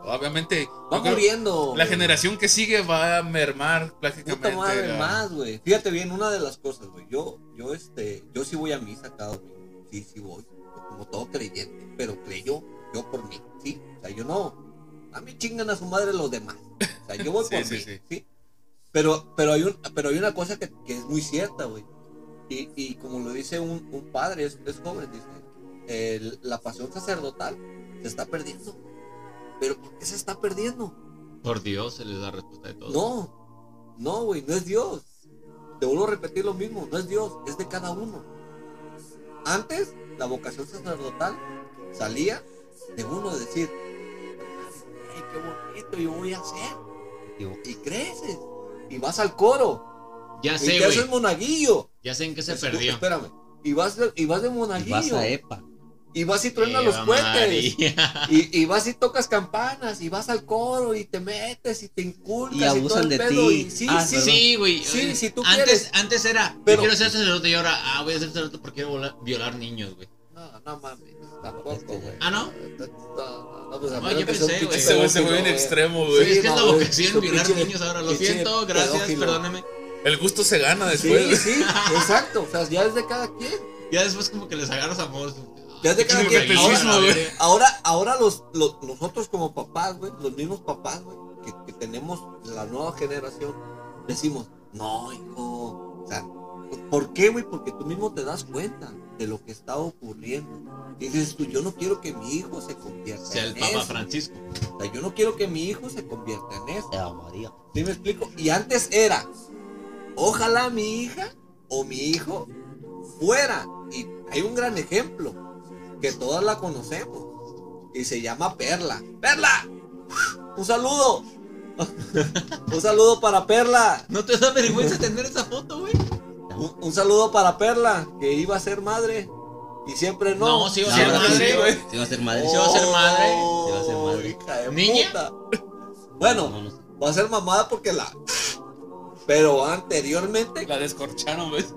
Obviamente, Va muriendo. la generación que sigue va a mermar prácticamente. Puta madre, la- más, güey. Fíjate bien, una de las cosas, güey. Yo, yo, este, yo sí voy a misa cada domingo. Sí, sí voy. Como todo creyente. Pero creyó, yo por mí, sí. O sea, yo no. A mí chingan a su madre los demás. O sea, yo voy Sí, por sí, mí, sí. sí. Pero, pero hay un, pero hay una cosa que, que es muy cierta, güey. Y, y como lo dice un, un padre, es, es joven, dice, el- la pasión sacerdotal se está perdiendo. Pero ¿por qué se está perdiendo? Por Dios, se les da respuesta de todo. No, no, güey, no es Dios. Te vuelvo a repetir lo mismo, no es Dios, es de cada uno. Antes, la vocación sacerdotal salía de uno de decir, ay, qué bonito, yo voy a hacer. Digo, Y creces, y vas al coro, Ya y sé, te haces monaguillo. Ya sé en qué se Escu- perdió. Espérame, y vas de, y vas de y monaguillo, vas a EPA. Y vas y truenas los cohetes. María. Y, y vas y tocas campanas, y vas al coro, y te metes, y te inculcas, Y todo abusan el de pedo, ti. y sí, Ah, sí. Sí, güey. Sí, si tú antes, quieres. antes era, Pero- yo quiero ser sacerdote y ahora, ah, voy a ser sacerdote porque quiero volar- violar niños, güey. No, no mames, tampoco, güey. Ah, ¿no? No, no, pues a No, yo pensé, pinche güey. Ese güey se fue güey. extremo, Sí, güey. es que es la vocación, violar pinche- niños ahora. Lo siento, gracias, pedófilo. perdóneme. El gusto se gana Sí, después. sí, exacto. O sea, ya es de cada quien. Ya después como que les agarras amor. Que Ahora-. Ahora, ahora los, los- nosotros como papás, güey, los mismos papás, güey, que, que tenemos la nueva generación, decimos, no, hijo. O sea, ¿por qué, güey? Porque tú mismo te das cuenta de lo que está ocurriendo. Y dices tú, yo no quiero que mi hijo se convierta Sea el en Papa eso. Francisco. O sea, yo no quiero que mi hijo se convierta en eso. Eva María. ¿Sí me explico? Y antes era, ojalá mi hija o mi hijo fuera. Y hay un gran ejemplo, que todas la conocemos. Y se llama Perla. ¡Perla! Un saludo. un saludo para Perla. ¿No te da vergüenza tener esa foto, güey? Un, un saludo para Perla, que iba a ser madre. Y siempre no. No, sí iba a ser madre, güey. Sí va a ser madre. Sí va a ser madre. Sí va a ser madre. Hija de ¿Niña? puta. Bueno, No, no sé. va a ser mamada porque la. Pero anteriormente La descorcharon, ¿ves?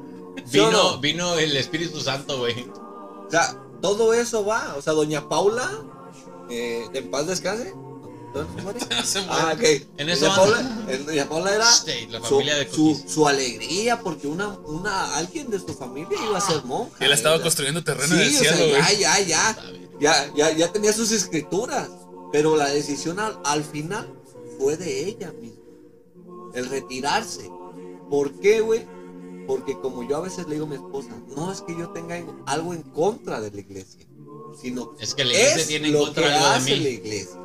¿Sí o Vino, no? vino el Espíritu Santo, güey. O sea, todo eso va. O sea, doña Paula, eh, en paz descanse, ¿Todavía no se muere? Ah, muere. ok. En eso Doña. Paula, el- Doña Paula era la su, familia de su, Cookies. su alegría porque una, una, alguien de su familia iba a ser monja. Él estaba construyendo terreno Sí, en el o cielo, sea, güey. ya, ya, ya, ya, ya, ya tenía sus escrituras, pero la decisión al, al final fue de ella misma, el retirarse. ¿Por qué, güey? Porque como yo a veces le digo a mi esposa, no es que yo tenga en- algo en contra de la iglesia, sino Es que la iglesia es tiene en lo contra que algo de hace mí. la iglesia.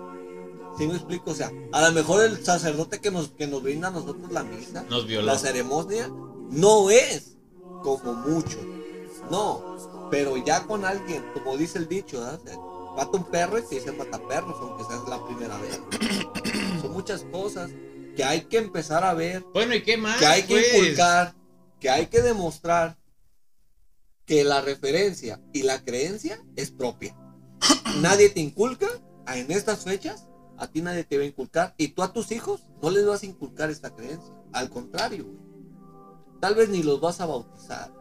¿Sí me explico? O sea, a lo mejor el sacerdote que nos, que nos brinda a nosotros la misa, Nos la ceremonia, no es como mucho. No, pero ya con alguien, como dice el dicho, mata un perro y te dice mata perros, aunque sea la primera vez. Son muchas cosas que hay que empezar a ver, Bueno, ¿y qué más? que hay que pues? inculcar, que hay que demostrar que la referencia y la creencia es propia. Nadie te inculca en estas fechas, a ti nadie te va a inculcar y tú a tus hijos no les vas a inculcar esta creencia. Al contrario, güey. Tal vez ni los vas a bautizar.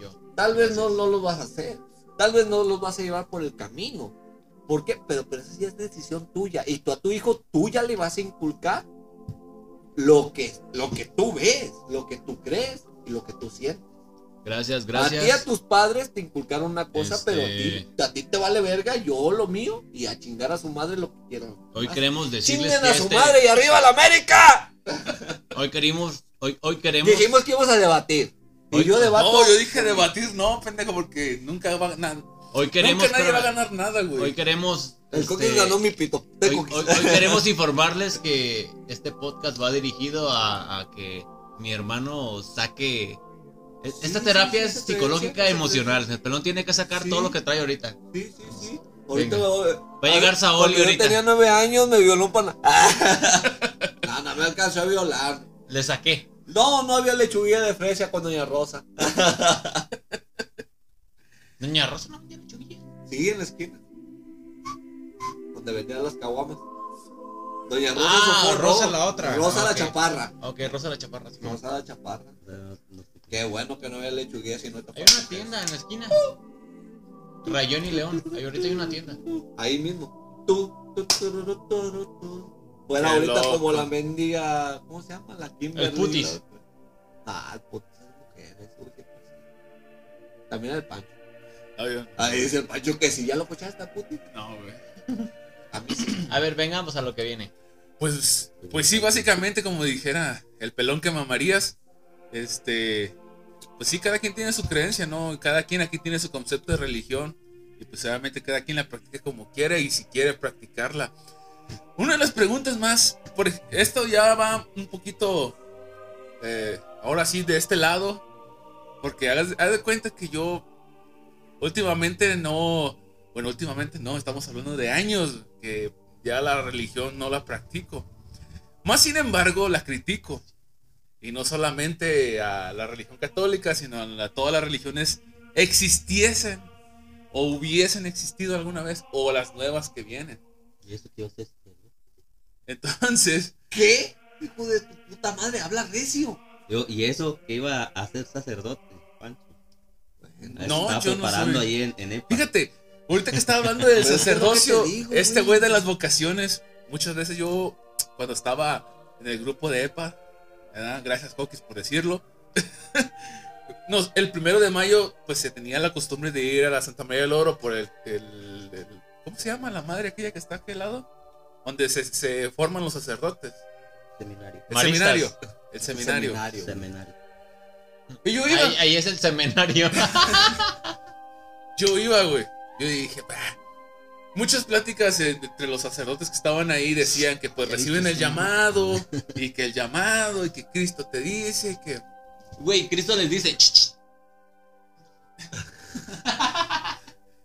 Yo. Tal vez no, no los vas a hacer. Tal vez no los vas a llevar por el camino. ¿Por qué? Pero, pero esa ya es decisión tuya. Y tú a tu hijo, tú ya le vas a inculcar lo que, lo que tú ves, lo que tú crees y lo que tú sientes. Gracias, A ti a gracias. tus padres te inculcaron una cosa, Este- pero a ti, a ti te vale verga, yo lo mío, y a chingar a su madre lo que quieran. Hoy Ah, queremos decirles Chinguen que a su este- madre y arriba la América. hoy queremos, hoy, hoy queremos, Dijimos que íbamos a debatir. Y Hoy- yo debato. No, yo dije debatir, no, pendejo, porque nunca va a ganar. hoy queremos, nunca nadie pero- va a ganar nada, güey. hoy queremos, El este, Coquis ganó mi pito. Hoy, Coquis. hoy- hoy queremos informarles que este podcast va dirigido a, a que mi hermano saque e- esta sí, terapia sí, es psicológica creencia, emocional. El pelón tiene que sacar Sí. todo lo que trae ahorita. Sí, sí, sí. Ahorita Venga. lo- Va a llegar Saoli cuando ahorita. Yo tenía nueve años, me violó un pana. no, no me alcanzó a violar. Le saqué. No, no había lechuguilla de fresa con Doña Rosa. Doña Rosa no tiene chubilla. Sí, en la esquina. Donde vendían las caguamas. Doña Rosa Ah, Socorro. Rosa la otra. Rosa Ah, la ok. chaparra. Ok, Rosa la chaparra. sí. Rosa la chaparra. Qué bueno que no había lechuguilla si no te Hay una tienda en la esquina. Rayón y León. Ahí ahorita hay una tienda. Ahí mismo. Tú, Qué ahorita loco. como la mendiga. ¿Cómo se llama? La Kimberly. El putis. Ah, el putis mujeres. También el Pancho. Ahí dice el Pancho que si ya lo escuchaste putis. No, güey. A ver, vengamos a lo que viene. Pues, pues sí, básicamente, como dijera el pelón que mamarías, este, pues sí, cada quien tiene su creencia, ¿no? Cada quien aquí tiene su concepto de religión y pues obviamente cada quien la practica como quiere y si quiere practicarla. Una de las preguntas más, por esto ya va un poquito, eh, ahora sí, de este lado, porque hagas, haz de cuenta que yo últimamente no, bueno, últimamente no, estamos hablando de años que ya la religión no la practico. Más sin embargo, la critico. Y no solamente a la religión católica, sino a la- todas las religiones existiesen o hubiesen existido alguna vez o las nuevas que vienen. ¿Y eso qué es esto? Entonces, ¿Qué? Hijo de tu puta madre, habla recio. Yo, y eso que iba a ser sacerdote, Pancho. No, estaba yo no preparando soy. ahí en, en fíjate, ahorita que estaba hablando del sacerdocio, digo, este güey. de las vocaciones, muchas veces yo, cuando estaba en el grupo de EPA, ¿verdad? gracias Coquis por decirlo, Nos- el primero de mayo, pues se tenía la costumbre de ir a la Santa María del Oro por el, el- el- ¿cómo se llama la madre aquella que está a aquel lado? Donde se, se forman los sacerdotes. Seminario. El Maristas. seminario. El seminario. Seminario. Seminario. Y yo iba, Ahí, ahí es el seminario. yo iba, güey. Yo dije, "Bah". muchas pláticas eh, entre los sacerdotes que estaban ahí decían que pues reciben el llamado y que el llamado y que Cristo te dice y que Güey, Cristo les dice. "Ch, ch".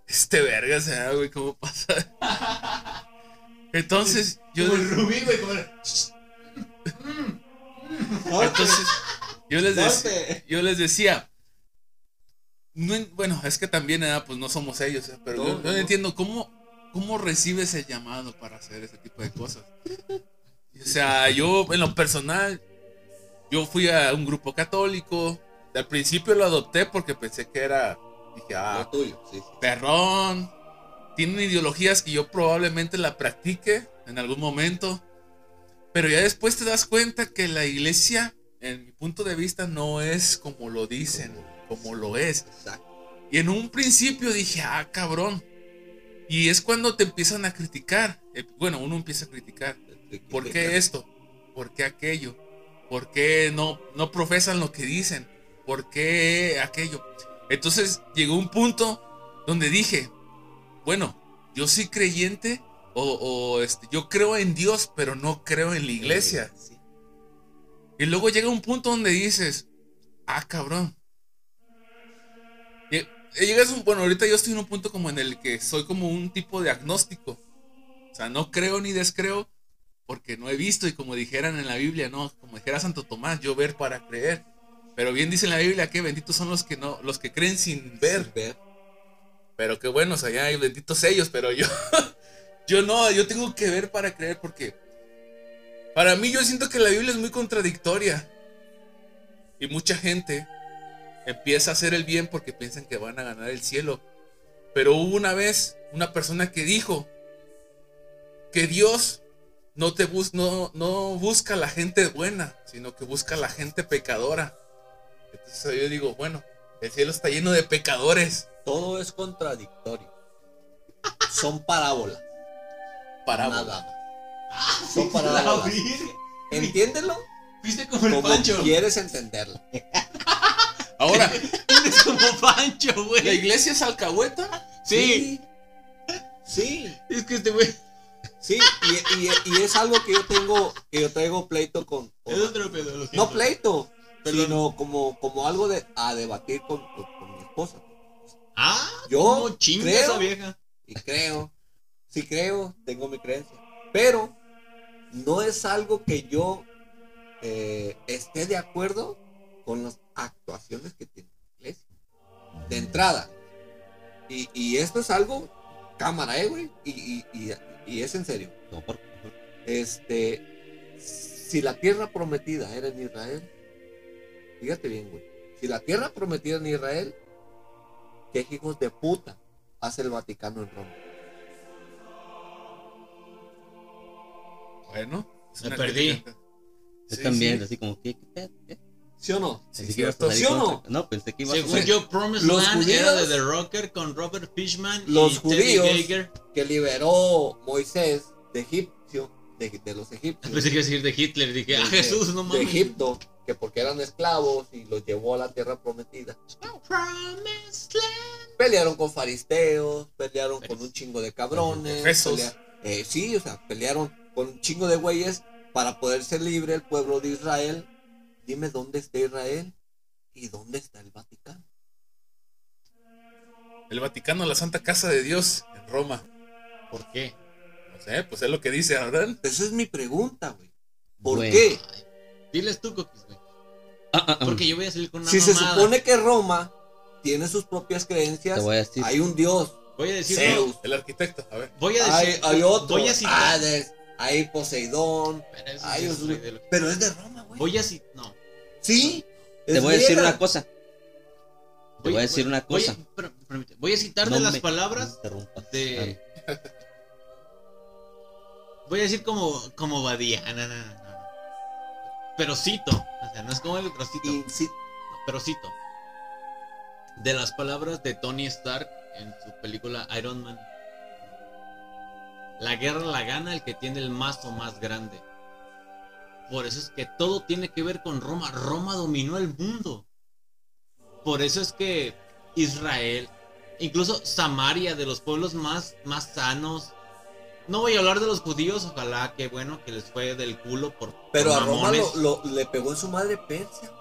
este verga se da, güey, ¿cómo pasa? Entonces, yo Como el rubí, güey. Como el- Entonces, yo les, decía, yo les decía, no en- bueno, es que también, ¿verdad? pues no somos ellos, ¿eh? pero No, yo, yo no entiendo cómo, cómo recibes el llamado para hacer ese tipo de cosas. O sea, yo en lo personal, yo fui a un grupo católico, al principio lo adopté porque pensé que era, dije, ah, tuyo, sí. sí. perrón, tienen ideologías que yo probablemente la practique en algún momento, pero ya después te das cuenta que la iglesia, en mi punto de vista, no es como lo dicen, como lo es. Y en un principio dije, ah, cabrón. Y es cuando te empiezan a criticar. Eh, Bueno, uno empieza a criticar. ¿Por qué esto? ¿Por qué aquello? ¿Por qué no, no profesan lo que dicen? ¿Por qué aquello? Entonces llegó un punto donde dije, bueno, yo soy creyente o, o, este, yo creo en Dios, pero no creo en la iglesia. Sí. Y luego llega un punto donde dices, ah, cabrón. Lle- Llegas un, bueno, ahorita yo estoy en un punto como en el que soy como un tipo de agnóstico. O sea, no creo ni descreo porque no he visto y como dijeran en la Biblia, no, como dijera Santo Tomás, yo ver para creer. Pero bien dice en la Biblia que benditos son los que no, los que creen sin ver. Sin ver. Pero qué bueno, o sea, ya hay benditos ellos, pero yo, yo no, yo tengo que ver para creer porque para mí yo siento que la Biblia es muy contradictoria. Y mucha gente empieza a hacer el bien porque piensan que van a ganar el cielo. Pero hubo una vez una persona que dijo que Dios no, te bus no, no busca a la gente buena, sino que busca a la gente pecadora. Entonces yo digo, bueno, el cielo está lleno de pecadores. Todo es contradictorio. Son parábolas. Parábola. Nada más. Son La parábolas. Entiéndelo Viste como el como Pancho. quieres entenderlo. Ahora, Eres como Pancho, ¿la güey. iglesia es alcahueta? Sí. Sí. Es que este güey. Sí, y, y- y es algo que yo tengo, que yo traigo pleito con. con- Es otro pedo. no pleito, Perdón. sino como, como algo de a debatir con, con- con mi esposa. Ah, Yo ¿cómo chinga creo- esa vieja? Y creo, sí creo, tengo mi creencia. Pero no es algo que yo eh, esté de acuerdo con las actuaciones que tiene la iglesia. De entrada. Y, y esto es algo cámara, eh, güey. Y, y- y- y es en serio. No, por- Este, si la tierra prometida era en Israel, fíjate bien, güey. Si la tierra prometida en Israel, ¿qué hijos de puta hace el Vaticano en Roma? Bueno, Me perdí. Yo Sí, también, sí. así como, ¿qué? ¿Qué? ¿Qué? ¿Sí o no? Sí, Pensé que ibas a cierto. salir ¿Sí o contra- No, pensé que ibas a Según yo, Promised Los Land judíos- era de The Rocker con Robert Fishman Los y judíos- Teddy Geiger. Que liberó Moisés de Egipcio, de, de los egipcios. Pensé que iba a decir de Hitler. Dije, ah, de- Jesús, no de mames. Egipto, que porque eran esclavos y los llevó a la tierra prometida. Promised Land. Pelearon con faristeos, pelearon con un chingo de cabrones. Pelea- eh, sí, o sea, pelearon con un chingo de güeyes para poder ser libre el pueblo de Israel. Dime dónde está Israel y dónde está el Vaticano. El Vaticano, la Santa Casa de Dios en Roma. ¿Por qué? No sé, pues es lo que dice Adán. Esa es mi pregunta, güey. ¿Por Bueno. qué? Diles tú, Coquis, güey. Ah, ah, ah. Porque yo voy a salir con una Si se supone que Roma tiene sus propias Te creencias, voy a decir. hay un dios, Voy a decir. Zeus. El arquitecto, a ver. Voy a hay, decir. hay otro, Voy a citar. Hades, hay Poseidón, Pero hay sí es pero es de Roma, güey. Voy a citar. No. Sí, Te voy a decir una cosa. Te voy a decir una voy- cosa. voy a citar No de las palabras de. Voy a decir como, como Badía. Ah, no, no, no, no. Pero cito. O sea, no es como el otro cito. Y sí, No, pero cito. De las palabras de Tony Stark en su película Iron Man. La guerra la gana el que tiene el mazo más grande. Por eso es que todo tiene que ver con Roma. Roma dominó el mundo. Por eso es que Israel, incluso Samaria, de los pueblos más, más sanos. No voy a hablar de los judíos, ojalá que bueno que les fue del culo por. pero por a Roma mamones. lo, lo- le pegó en su madre Persia.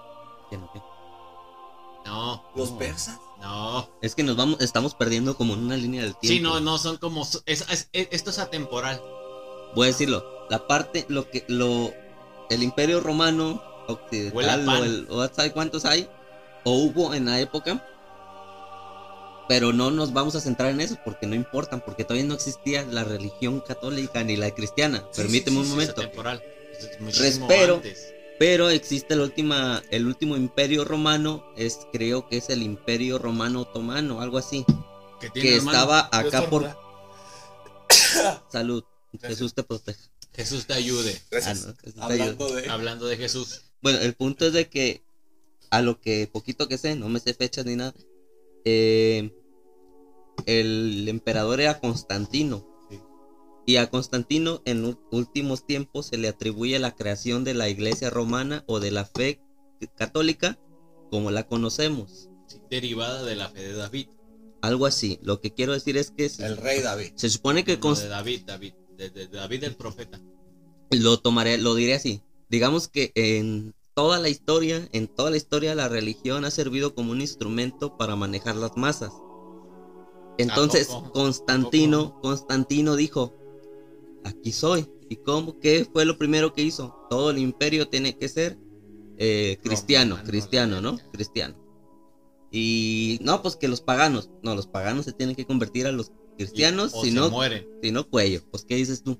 ¿Qué no, qué? No, Los No. persas. no. Es que nos vamos, estamos perdiendo como en una línea del tiempo. Sí, no, no, son como. es- es- es- esto es atemporal. Voy a decirlo. La parte, lo que, lo, el Imperio Romano occidental o el, o ¿sabe cuántos hay? O hubo en la época. Pero no nos vamos a centrar en eso porque no importan, porque todavía no existía la religión católica ni la cristiana. Sí, Permíteme sí, un sí, momento. Antes. Pero existe la última, el último imperio romano, es creo que es el imperio romano otomano, algo así, Que, tiene que hermano. estaba acá por. Salud. Jesús te proteja. Jesús te ayude. Ah, Gracias. no, Jesús te ayude. Hablando de. Hablando de Jesús. Bueno, el punto es de que a lo que poquito que sé, no me sé fechas ni nada, eh, el emperador era Constantino. Sí. Y a Constantino en últimos tiempos se le atribuye la creación de la iglesia romana o de la fe católica como la conocemos. Sí, derivada de la fe de David. Algo así. Lo que quiero decir es que se, El rey David. se supone que No, Const- de David, David. De, de- de David el profeta. lo tomaré, lo diré así. Digamos que en toda la historia, en toda la historia, la religión ha servido como un instrumento para manejar las masas. Entonces, poco? Constantino, Constantino dijo, aquí soy. ¿Y cómo? ¿Qué fue lo primero que hizo? Todo el imperio tiene que ser eh, cristiano, Romano, cristiano, ¿no? Cristiano. Y no, pues que los paganos, no, los paganos se tienen que convertir a los cristianos, si no, mueren. si no cuello. Pues, ¿qué dices tú?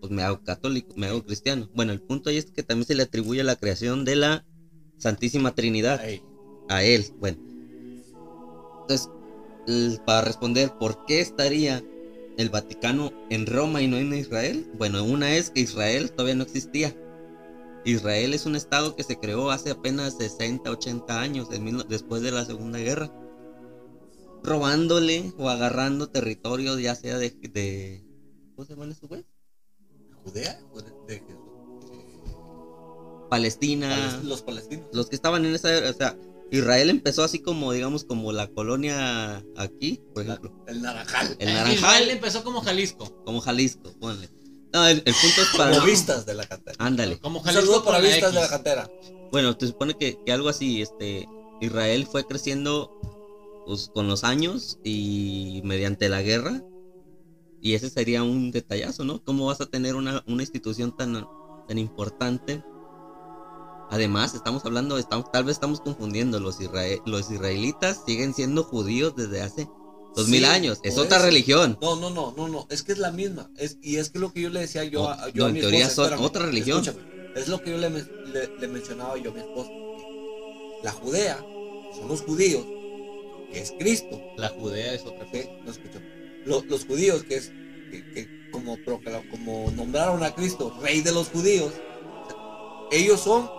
Pues me hago católico, me hago cristiano. Bueno, el punto ahí es que también se le atribuye la creación de la Santísima Trinidad a él. Bueno, entonces, para responder por qué estaría el Vaticano en Roma y no en Israel, bueno, una es que Israel todavía no existía. Israel es un estado que se creó hace apenas 60, 80 años, después de la Segunda Guerra, robándole o agarrando territorio, ya sea de, de ¿cómo se llaman esos güeyes? ¿Judea? ¿O de-? Palestina, Palest- Los palestinos. los que estaban en esa, o sea, Israel empezó así como, digamos, como la colonia aquí, por La- ejemplo, el naranjal. el Naranjal, Israel empezó como Jalisco. como Jalisco, ponle. No, el, el punto es para Como vistas de la cantera. Ándale. Como Jalisco saludo para vistas de la cantera. Bueno, te supone que, que algo así, este, Israel fue creciendo pues, con los años y mediante la guerra. Y ese sería un detallazo, ¿no? ¿Cómo vas a tener una, una institución tan, tan importante? Además, estamos hablando, estamos, tal vez estamos confundiendo, los, israe- los israelitas siguen siendo judíos desde hace dos mil Sí, años. Es otra eso. religión. No, no, no, no, no. Es que es la misma. Es, y es que lo que yo le decía yo No, a, yo no, a en mi teoría esposa, son otra religión. escúchame, es lo que yo le- le mencionaba yo a mi esposa. La Judea son los judíos, que es Cristo. La Judea es otra cosa. No escucho. Lo- los judíos, que es que, que como, como nombraron a Cristo, rey de los judíos, ellos son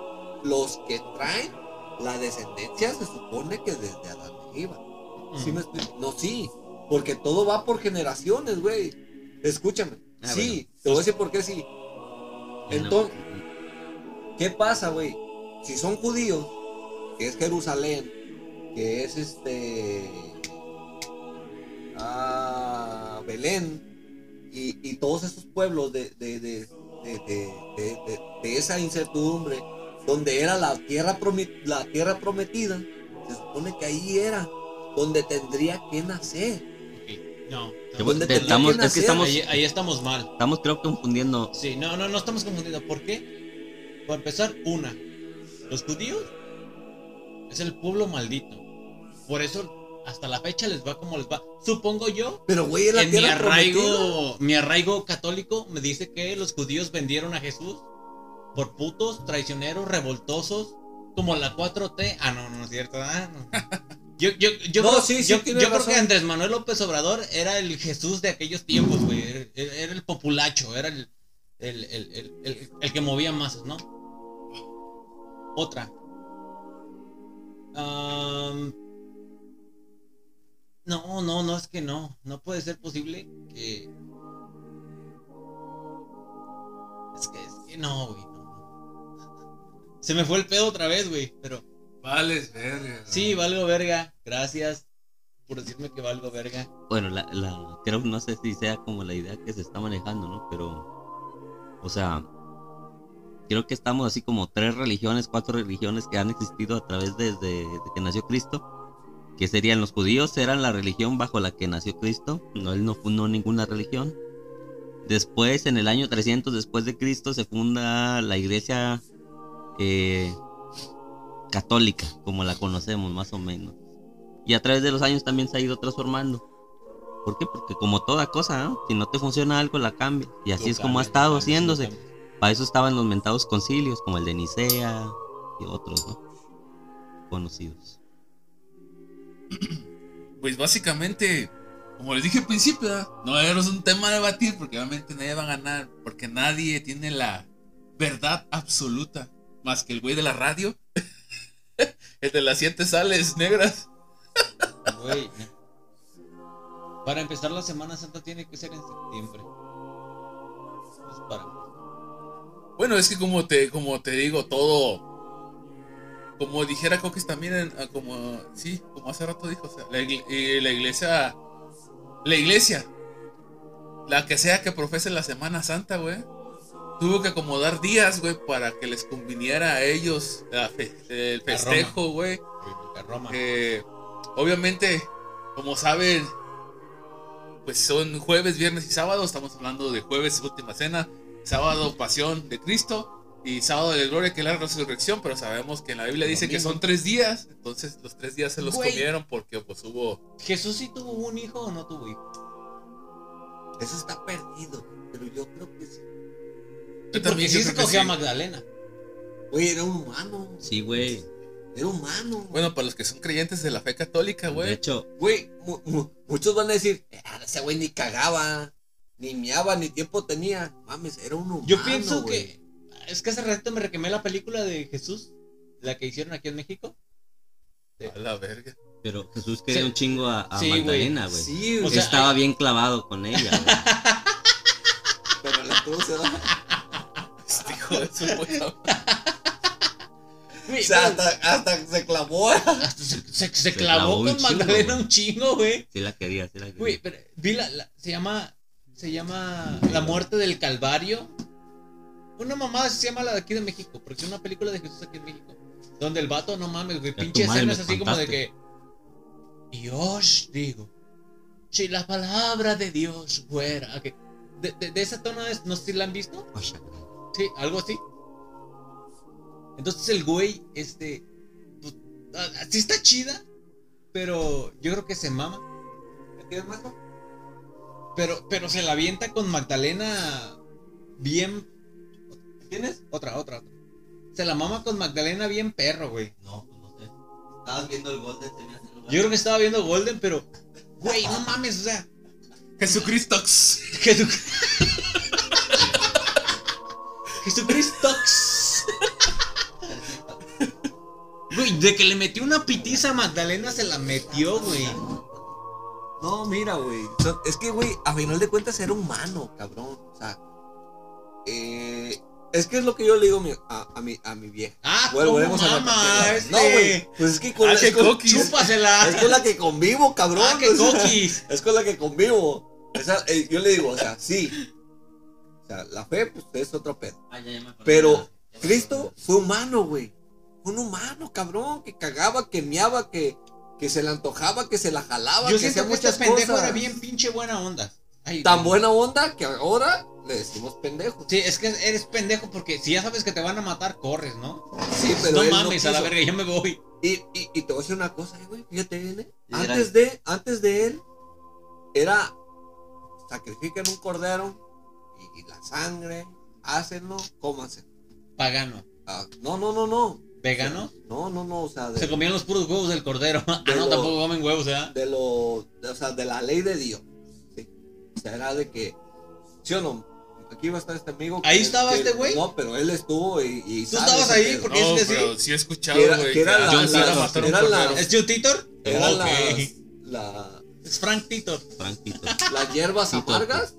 los que traen la descendencia, se supone que desde Adán y Eva. ¿Sí me explico? No, sí, porque todo va por generaciones, güey. Escúchame. Ah, sí, te voy a decir por qué sí. Entonces, ¿qué pasa, güey? Si son judíos, que es Jerusalén, que es este. Ah, Belén, y, y todos esos pueblos de, de, de, de, de- de- de- de esa incertidumbre, donde era la tierra, promi- la tierra prometida, se supone que ahí era donde tendría que nacer. Ok, No. Que, ¿Dónde te- tendría estamos, que es que estamos, Ahí, ahí estamos mal. estamos creo confundiendo. Sí, no, no, no estamos confundiendo. ¿Por qué? Para empezar, una. Los judíos es el pueblo maldito. Por eso hasta la fecha les va como les va. Supongo yo. Pero, güey, es la En mi tierra prometida. arraigo, mi arraigo católico me dice que los judíos vendieron a Jesús por putos, traicioneros, revoltosos, como la 4T. Ah, no, no es cierto. Ah, no. Yo, yo, yo, No, creo, sí, sí, yo, creo que Andrés Manuel López Obrador era el Jesús de aquellos tiempos, güey. Era, era el populacho, era el, el, el, el, que movía masas, ¿no? Otra. Am, no, no, no, es que no. No puede ser posible que. Es que, es que no, güey. no. Se me fue el pedo otra vez, güey. Pero Vales, verga. sí, valgo verga. Gracias por decirme que valgo verga. Bueno, la, la, creo que no sé si sea como la idea que se está manejando, ¿no? Pero, o sea, creo que estamos así como tres religiones, cuatro religiones que han existido a través desde de que nació Cristo. Que serían los judíos, eran la religión bajo la que nació Cristo. No, él no fundó ninguna religión. Después, en el año 300 después de Cristo, se funda la iglesia eh, católica, como la conocemos más o menos. Y a través de los años también se ha ido transformando. ¿Por qué? Porque como toda cosa, ¿no? si no te funciona algo, la cambia. Y así es como ha estado haciéndose. Para eso estaban los mentados concilios, como el de Nicea y otros, ¿no? Conocidos. Pues básicamente como les dije al principio, no es un tema a debatir porque obviamente nadie va a ganar, porque nadie tiene la verdad absoluta, más que el güey de la radio, el de las siete sales negras. Güey. Para empezar la Semana Santa tiene que ser en septiembre. Pues para. Bueno, es que como te, como te digo, todo. Como dijera Coquis también, en- ah, como. Sí, como hace rato dijo, o sea, la, eh, la iglesia. La iglesia. La que sea que profese la Semana Santa, güey. Tuvo que acomodar días, güey, para que les conviniera a ellos la fe- el festejo, güey. Eh, obviamente, como saben, pues son jueves, viernes y sábado. Estamos hablando de jueves, última cena, sábado, pasión de Cristo y sábado de gloria, que es la resurrección. Pero sabemos que en la Biblia dice que son tres días. Entonces, los tres días se los Güey. comieron porque, pues, hubo. ¿Jesús sí tuvo un hijo o no tuvo hijo? Eso está perdido, pero yo creo que sí. Yo Porque también sí yo se creo que cogió a sí. Magdalena. Güey, era un humano. Sí, güey. Era humano. Bueno, para los que son creyentes de la fe católica, De güey. hecho, Güey, mu- mu- muchos van a decir, "Ah, ese güey ni cagaba, ni miaba, ni tiempo tenía. Mames, era un humano. Yo pienso güey. que. Es que hace ratito me requemé la película de Jesús, la que hicieron aquí en México. A la verga. pero Jesús quería Sí. un chingo a, a Sí, güey. Magdalena, güey. Sí, O güey, sea, Estaba hay- bien clavado con ella, güey. pero la cruz era. Este hijo de su puta Güey, O sea, hasta, hasta se clavó. hasta se, se- se clavó con chingo, Magdalena un chingo, güey. Sí la quería, sí la quería. Güey, pero vi la, la- se llama se llama La muerte del Calvario. Una mamá se llama la de aquí de México, porque es una película de Jesús aquí en México, donde el vato no mames, güey, pinche escenas me así como de que y os digo, si la palabra de Dios fuera que de, de- de esa tono es, no sé si la han visto, shit. sí, algo así. Entonces el güey, este, pues, ah, ah, sí está chida, pero yo creo que se mama. Pero, pero se la avienta con Magdalena bien. ¿Tienes? Otra, otra, otra. Se la mama con Magdalena bien perro, güey. No, pues no sé. Estabas viendo el Golden, se me lugar. Yo creo que estaba viendo Golden, pero. Güey, no mames, o sea. Jesucristo. Jesu- Jesucristo. Güey, de que le metió una pitiza a Magdalena, se la metió, güey. No, mira, güey. Es que, güey, a final de cuentas era humano, cabrón. O sea, eh, es que es lo que yo le digo a mi, a, mi, a mi vieja. Ah, Bueno, ¿cómo volvemos a la este? No, güey. Pues es que con Ah, la, que es con- coquis. Chúpasela. es con la que convivo, cabrón. Ah, que. Es con la que convivo. O sea, eh, yo le digo, o sea, sí. O sea, la fe, pues es otro pedo. Ah, ya, ya me. Pero Ya Cristo fue humano, güey. Fue un humano, cabrón, que cagaba, que miaba, que, que se le antojaba, que se la jalaba, Yo que siento hacía que este muchas pendejo cosas. era bien pinche buena onda. Ay, Tan buena onda que ahora le decimos pendejo. Sí, es que eres pendejo porque si ya sabes que te van a matar, corres, ¿no? Sí, pero no él mames, a la verga, yo me voy. Y, y, y te voy a decir una cosa, eh, güey, fíjate bien, eh. Era- Antes de, antes de él, era sacrifican un cordero y, y la sangre, hácenlo, cómanse. Pagano. Ah, no, no, no, no. ¿Vegano? No, no, no, o sea, de, Se comían los puros huevos del cordero. Ah, no, lo- tampoco comen huevos, ¿eh? de lo, de- o sea, de la ley de Dios. Sí. O sea, era de que, ¿sí o no? Aquí va a estar este amigo. ¿Ahí que- estaba que- este güey? No, pero él estuvo y. y ¿Tú estabas ahí? pedo. Porque No, es decir- pero sí he escuchado, Que era- güey. que era que la- John la- era la-. ¿Es Joe Titor? Eran Ok. las, la- Es Frank Titor. Franquito. las hierbas amargas.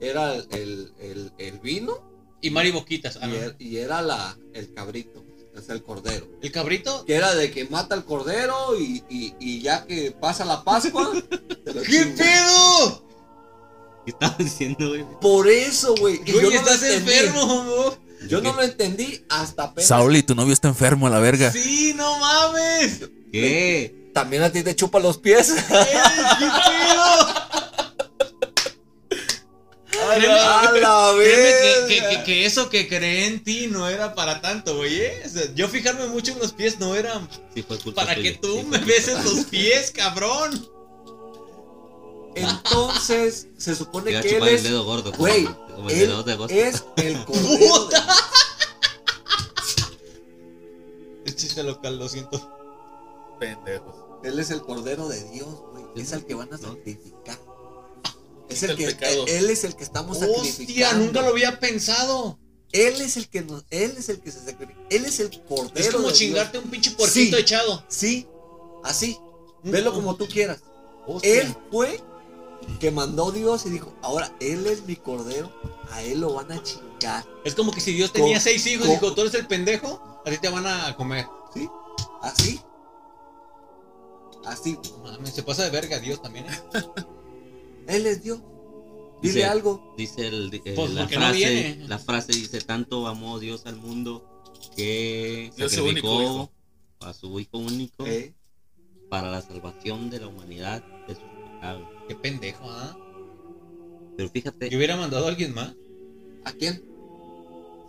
Era el, el, el, el vino Y Mari Boquitas. Ah, y, no. er- y era la, el cabrito. Es el cordero. El cabrito. Que era de que mata al cordero y, y, y ya que pasa la Pascua. ¿Qué chingas. pedo? ¿Qué estabas diciendo, güey? Por eso, güey. y Güey, estás enfermo, mo. Yo no lo entendí hasta apenas. Sauli, tu novio está enfermo a la verga. Sí, no mames. ¿Qué? También a ti te chupa los pies. ¡Eh, ¿Qué pedo? Créeme, a la créeme que, que- que- que eso que creé en ti no era para tanto, güey. ¿eh? O sea, yo fijarme mucho en los pies no era Sí, para que tú Sí, me beses los pies, cabrón. Entonces, se supone Te iba a que él chupar el es. dedo gordo. Güey, como el él dedo de agosto. es el cordero. de- Es chiste local, lo siento. Pendejos. Él es el cordero de Dios, güey. es al que van a sacrificar. Es El el que, pecado. él es el que estamos Hostia, sacrificando. nunca lo había pensado. Él es el que nos, él es el que se sacrifica. Él es el cordero. Es como de chingarte Dios. un pinche porquito Sí. echado. Sí, así. Mm, Velo como tú quieras. Hostia. Él fue que mandó Dios y dijo, ahora él es mi cordero, a él lo van a chingar. Es como que si Dios tenía Co- seis hijos y dijo, tú eres el pendejo, a ti te van a comer. ¿Sí? Así. Así. Mames, se pasa de verga Dios también, ¿eh? Él es Dios. Dile Dice- algo. Dice el, eh, Pues la, no frase, la frase dice, tanto amó Dios al mundo que sacrificó único a su hijo único ¿eh? para la salvación de la humanidad pecados. Qué pendejo, ¿ah? Pero fíjate, Yo hubiera mandado a alguien más. ¿A quién?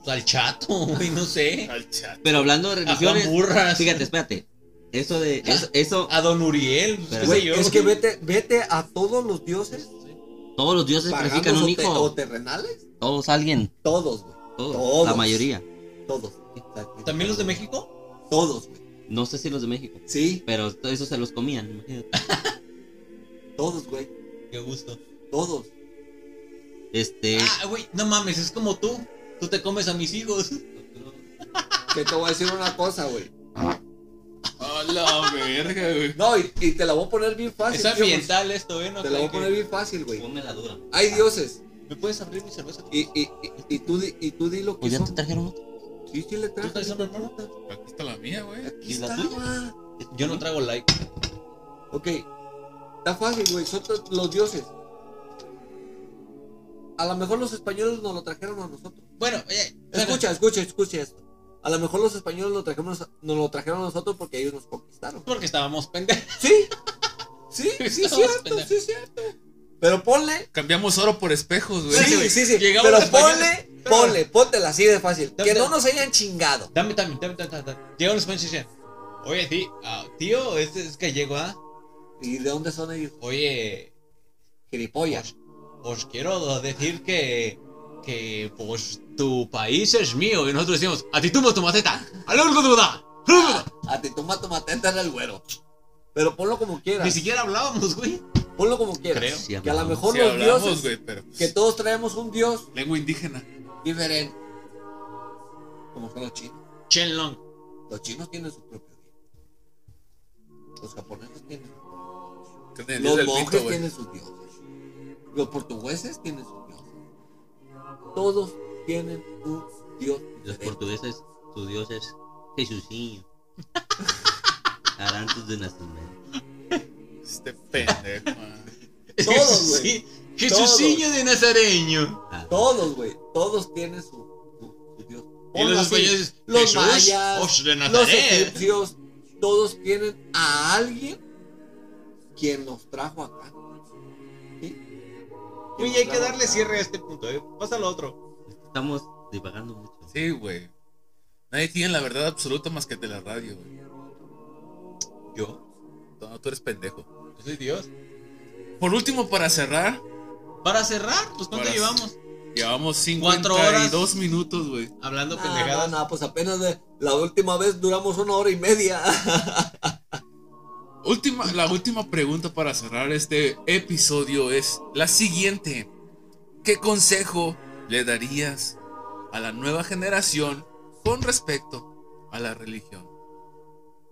Pues al chato, güey, no sé. Al chat. pero hablando de A Juan religiones, Burras. fíjate, espérate, eso de, eso, eso, A Don Uriel. pues, Pero- qué sé Güey, yo. es que vete, vete a todos los dioses todos los dioses sacrifican paganos un hijo, o terrenales. todos alguien, Todos, güey. todos, Todos. la mayoría. Todos. ¿También los de México? Todos, güey. No sé si los de México, Sí, pero eso se los comían, imagínate. todos, güey. Qué gusto. Todos. Este, Ah, güey, no mames, es como tú. Tú te comes a mis hijos. Que te voy a decir una cosa, güey. A la verga, güey. No, y, y te la voy a poner bien fácil. Es ambiental esto, ¿eh? No Te la voy a poner que- bien fácil, güey. ponme la dura. Hay dioses. ¿Me puedes abrir mi cerveza? Y, y, y, y tú, di, y tú di lo que Pues ya son. te trajeron otro. Sí, sí le traje. Aquí está la mía, güey. Aquí ¿Y la estaba. Yo no trago like. Ok. Está fácil, güey. Son los dioses. A lo mejor los españoles nos lo trajeron a nosotros. Bueno, eh, Escucha, escucha, escucha esto. A lo mejor los españoles lo trajimos, nos lo trajeron a nosotros porque ellos nos conquistaron. Porque estábamos pendejos. Sí. Sí, sí, cierto, pendejos. sí, es cierto. Pero ponle. Cambiamos oro por espejos, güey. Sí, sí, sí. Llegamos Pero los españoles. ponle, ponle, póntela así de fácil. Dame, Que no nos hayan chingado. Dame, dame, dame, dame, dame. Llegan los españoles y dicen, oye, tí- ah, tío, este es gallego, ¿ah? ¿Y de dónde son ellos? Oye, Gilipollas. os quiero decir que, que, pues, tu país es mío. Y nosotros decimos, a ti tu maceta. ¡A lo largo de la- A ti toma tomateta era el güero. Pero ponlo como quieras. Ni siquiera hablábamos, güey. Ponlo como quieras. Creo. Sí, que a lo mejor Sí, los hablamos, dioses. güey, pero. Que todos traemos un dios Lengua indígena. diferente. Como son los chinos. Shenlong. Los chinos tienen su propio dios. Los japoneses tienen Los monjes pito, tienen sus dioses. Los portugueses tienen sus dioses. Todos tienen un dios. Los portugueses, su dios es Jesucinho. Arantes de nacimiento. Este pendejo. Todos, güey. Sí, Jesuciño de Nazareño. Ah, Todos, güey. Todos tienen su, su- su dios. Y los españoles, Los mayas, de Los egipcios, todos tienen a alguien quien los trajo acá. ¿Sí? Oye, hay que darle acá. cierre a este punto, eh. Pásalo a otro. estamos divagando mucho. Sí, güey. Nadie tiene la verdad absoluta más que de la radio, güey. Yo. No, tú eres pendejo. Yo soy Dios. Por último, para cerrar, Para cerrar, pues ¿cuánto Para- llevamos? llevamos Cuatro 52 minutos, güey. Hablando No, pendejadas. no, no, pues apenas de la última vez duramos una hora y media. Última, la última pregunta para cerrar este episodio es la siguiente. ¿Qué consejo le darías a la nueva generación con respecto a la religión?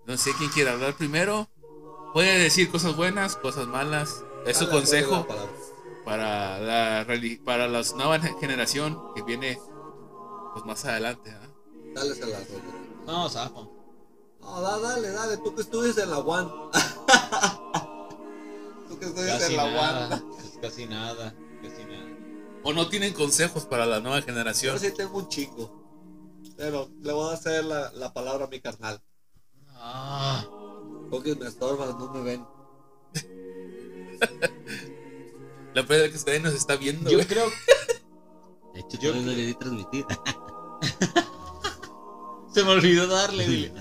No sé quién quiere hablar primero. Puede decir cosas buenas, cosas malas. Es su Dale, consejo para la, para la nueva generación que viene pues más adelante. ¿ah? Dale esa la. No, zafo. No, da- dale, dale, tú que estudias en la UAN. tú que estudias Casi en la nada. UAN. pues, Casi nada. Casi nada. ¿O no tienen consejos para la nueva generación? Yo sí tengo un chingo. Pero le voy a hacer la, la palabra a mi carnal. Ah, Porque me estorbas, no me ven. La es que usted nos está viendo. yo güey. creo. De hecho, Yo no le di transmitir. Se me olvidó darle, dile.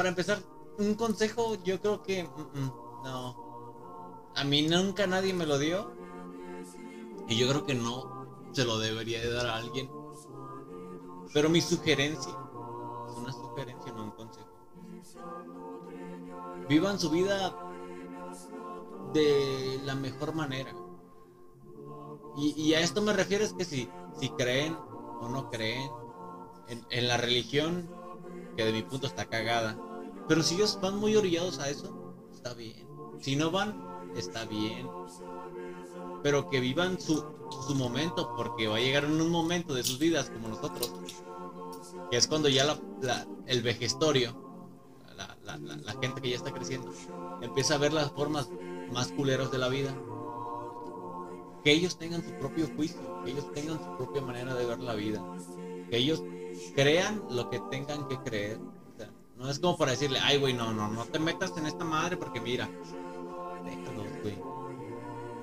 Para empezar, un consejo, yo creo que. mm, mm, no. A mí nunca nadie me lo dio. Y yo creo que no se lo debería de dar a alguien. Pero mi sugerencia. Es una sugerencia, no un consejo. vivan su vida de la mejor manera. Y, a esto me refiero es que si, si creen o no creen en, en la religión, que de mi punto está cagada. Pero si ellos van muy orillados a eso, está bien. Si no van, está bien. Pero que vivan su, su momento, porque va a llegar en un momento de sus vidas como nosotros, que es cuando ya la, la- el vejestorio, la, la- gente que ya está creciendo, empieza a ver las formas más culeros de la vida. Que ellos tengan su propio juicio, que ellos tengan su propia manera de ver la vida, que ellos crean lo que tengan que creer. No es como para decirle, ay, güey, no, no, no te metas en esta madre porque mira, déjalos, güey.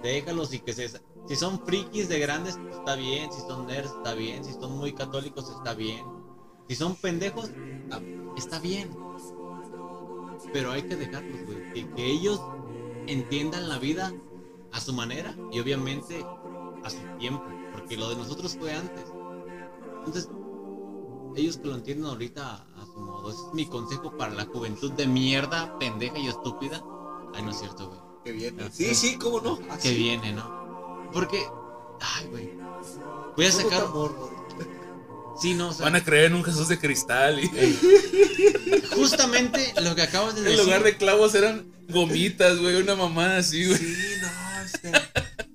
Déjalos y que se... Si son frikis de grandes, está bien. Si son nerds, está bien. Si son muy católicos, está bien. Si son pendejos, ah, está bien. Pero hay que dejarlos, güey. Que, que ellos entiendan la vida a su manera y obviamente a su tiempo. Porque lo de nosotros fue antes. Entonces, ellos que lo entiendan ahorita modo. Ese es mi consejo para la juventud de mierda, pendeja y estúpida. Ay, no es cierto, güey. Que viene. Sí, sí, cómo no. Que viene, ¿no? Porque, ay, güey. Voy a sacar. Sí, no, o sea, Van a creer en un Jesús de cristal y justamente lo que acabas de en decir. lugar de clavos eran gomitas, güey, una mamada así, güey. Sí, no, este.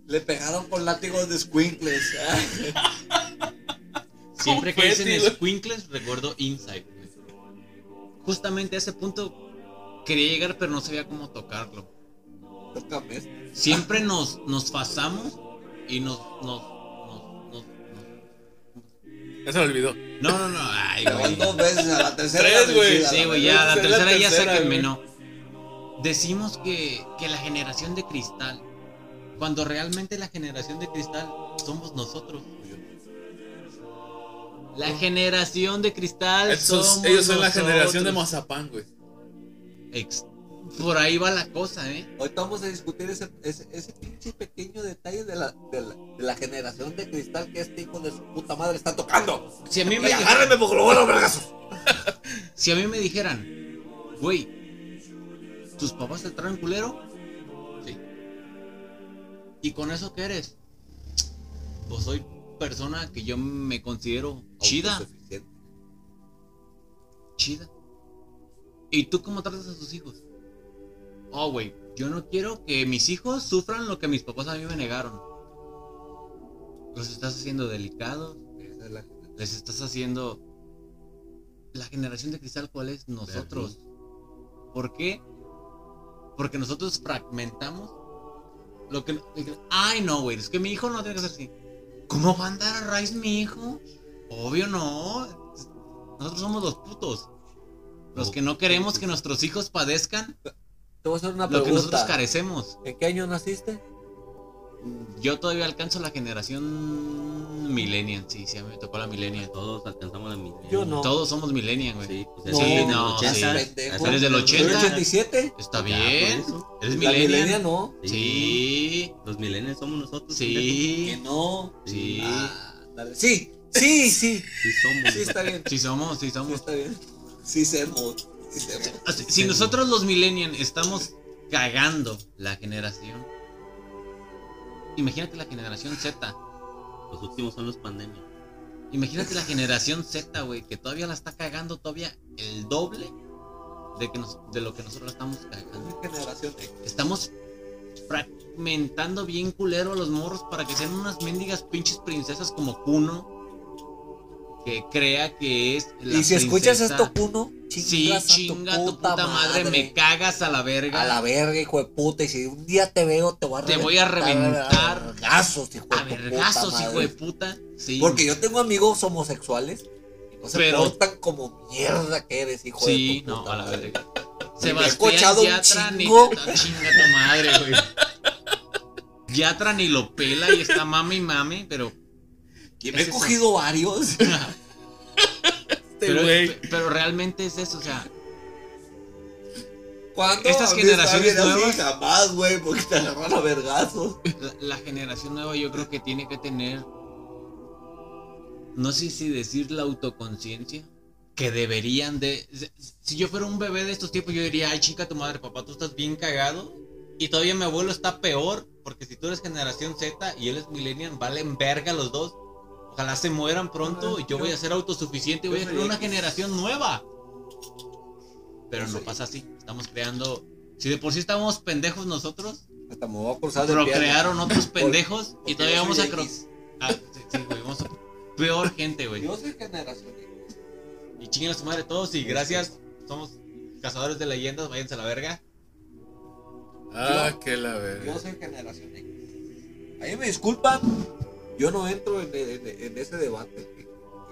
Le pegaron con látigos de squinkles. Siempre que dicen squinkles, recuerdo Inside. Justamente a ese punto quería llegar, pero no sabía cómo tocarlo. Tócame. Siempre nos, nos pasamos y nos, nos, nos, nos- Ya se me olvidó. No, no, no, ay, güey. dos veces a la tercera. Tres, güey. vencida, Sí, güey, ya, la tercera ya sáquenme, no. Decimos que, que la generación de cristal, cuando realmente la generación de cristal somos nosotros. La generación de cristal Esos- somos ellos son la generación de mazapán, güey. Ex- Por ahí va la cosa, ¿eh? Ahorita vamos a discutir ese, ese, ese pinche pequeño detalle de la, de, la, de la generación de cristal que este hijo de su puta madre está tocando. Si a mí me, dijeran, si a mí me dijeran, güey, ¿tus papás te traen culero? Sí. ¿Y con eso qué eres? Pues soy persona que yo me considero chida. Chida. ¿Y tú cómo tratas a tus hijos? Oh, güey, yo no quiero que mis hijos sufran lo que mis papás a mí me negaron. Los estás haciendo delicados, Esa es la les estás haciendo... La generación de cristal, ¿cuál es? Nosotros. ¿Por qué? Porque nosotros fragmentamos lo que... Ay, no, güey, es que mi hijo no tiene que ser así. ¿Cómo va a andar a raíz mi hijo? Obvio no. Nosotros somos los putos. Los que no queremos que nuestros hijos padezcan Te voy a hacer una lo que nosotros pregunta. carecemos. ¿En qué año naciste? Yo todavía alcanzo la generación millennial, sí, sí, a mí me tocó la millennial. Todos alcanzamos la misma. Yo no. Todos somos millennial, güey. Sí, pues No, del no, 80. sí. pendejo. Eres del Los 80. ¿Soy 87? Está Ya, bien. Eres La milenia millennial. no. Sí, Los millennials somos nosotros. Que sí, no. sí. Ah, dale. Sí, sí, sí. Sí somos. Sí, está bien. Sí somos, sí Sí, somos. está bien. Sí, semos. Sí, semos. Así- Si nosotros los millennials estamos cagando la generación, imagínate la generación Z. Los últimos son los pandemias. Imagínate la generación Z, güey, que todavía la está cagando todavía el doble de, que nos- de lo que nosotros la estamos cagando. Generación X. Estamos fragmentando bien culero a los morros para que sean unas mendigas pinches princesas como Kuno. Que crea que es la Y si escuchas esto, Kuno, Sí, chinga tu puta, madre, me cagas a la verga. A la verga, hijo de puta. Y si un día te veo, te voy a Te voy a reventar. A vergazos, hijo de a puta vergazos, hijo de puta. Sí. Porque yo tengo amigos homosexuales. No se Pero- portan como mierda que eres, hijo Sí, de tu no, puta a la verga. Sebastián escuchado un Yatra ni chingo. Ah, chinga tu madre, güey. Yatra ni lo pela y está mame y mame, pero. Y me he eso. cogido varios. Pero, güey. pero realmente es eso, o sea, ¿Cuándo? Estas generaciones nuevas- Jamás, güey, porque te agarran a vergazos. la, la generación nueva yo creo que tiene que tener. No sé si decir la autoconciencia, que deberían de. Si yo fuera un bebé de estos tiempos, yo diría, ay, chica, tu madre, papá, tú estás bien cagado. Y todavía mi abuelo está peor, porque si tú eres generación Z y él es millennial, valen verga los dos. Ojalá se mueran pronto y yo voy a ser autosuficiente y voy a crear una generación nueva. Pero no pasa así. Estamos creando. Si de por sí estábamos pendejos nosotros, Hasta me voy a cruzar de procrearon otros pendejos y todavía vamos a X. Ah, sí, sí, güey, vamos a- Peor gente, güey. Yo soy generación X. Y chinguen a su madre todos y gracias. Somos cazadores de leyendas, váyanse a la verga. Ah, Yo- que la verga. Yo soy generación X. Ahí me disculpan. Yo no entro en, ese debate que, que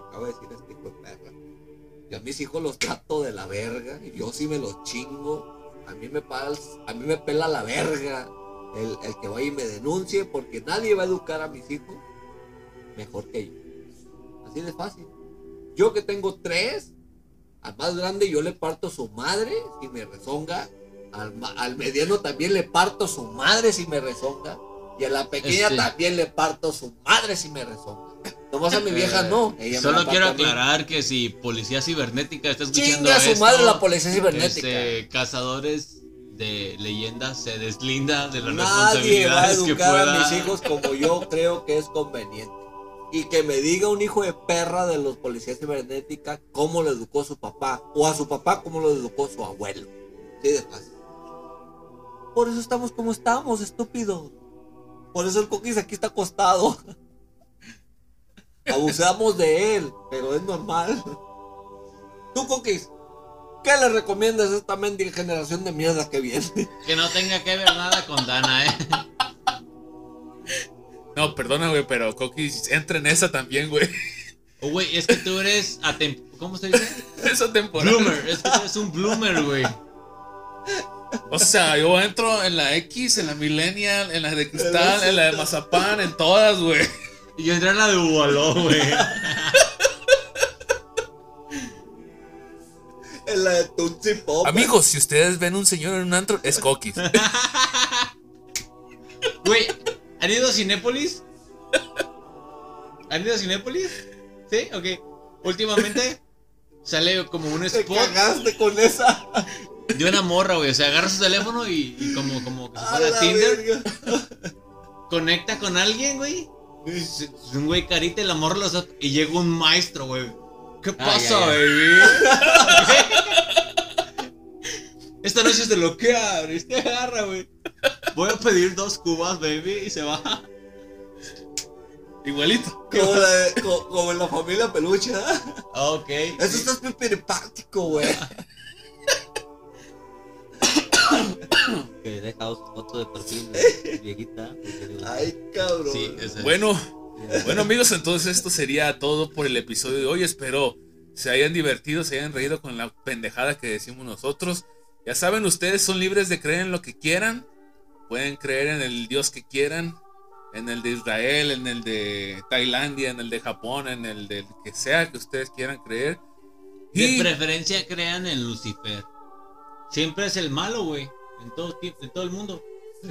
acaba de decir este hijo de perra. Yo a mis hijos los trato de la verga. Yo sí me los chingo. A mí me, pas- a mí me pela la verga el, el que vaya y me denuncie porque nadie va a educar a mis hijos mejor que yo. Así de fácil. Yo que tengo tres, al más grande yo le parto su madre si me rezonga. Al, al mediano también le parto su madre si me rezonga. Y a la pequeña Este- también le parto su madre si me rezonga. Nomás a mi vieja no. ella Solo quiero a aclarar que si policía cibernética está escuchando Chinga su esto, madre la policía cibernética. este, cazadores de leyendas se deslinda de las Nadie va a responsabilidades que educar pueda. a mis hijos como yo creo que es conveniente. Y que me diga un hijo de perra de los policías cibernética cómo lo educó su papá. O a su papá cómo lo educó su abuelo. Sí, de fácil. Por eso estamos como estamos, estúpido. Por eso el coquis aquí está acostado. Abusamos de él, pero es normal. Tú, coquis, ¿qué le recomiendas a esta mendiga generación de mierda que viene? Que no tenga que ver nada con Dana, eh. No, perdona, güey, pero Coqui entra en esa también, güey. Oh, güey, es que tú eres atem- ¿Cómo se dice? Esa temporada. Bloomer, es que tú eres un bloomer, güey. O sea, yo entro en la X, en la Millennial, en la de Cristal, en la de Mazapán, en todas, güey. Y yo entré en la de Ubaló, güey. En la de Tootsie Pop. Amigos, si ustedes ven un señor en un antro, es Coquis. Güey, ¿han ido a Cinépolis? ¿Han ido a Cinépolis? ¿Sí? Ok. Últimamente sale como un Te spot cagaste con esa. De una morra, güey. O sea, agarra su teléfono y, y como, como que A fuera Tinder, verga. conecta con alguien, güey. Es un güey carita y la morra los y llega un maestro, güey. ¿Qué pasa, baby? Esta noche se lo que abre, te agarra, güey. Voy a pedir dos cubas, baby, y se va. Igualito. Como, la de- co- como en la familia peluche, ¿ah? Ok. Eso está hiperempático, güey. Que he dejado su foto de perfil de viejita. Ay, cabrón. Sí. Bueno, bueno amigos, entonces esto sería todo por el episodio de hoy. Espero se hayan divertido, se hayan reído con la pendejada que decimos nosotros. Ya saben, ustedes son libres de creer en lo que quieran. Pueden creer en el Dios que quieran. En el de Israel, en el de Tailandia, en el de Japón, en el del que sea que ustedes quieran creer. De Y preferencia crean en Lucifer. Siempre es el malo, güey. En todo, en todo el mundo.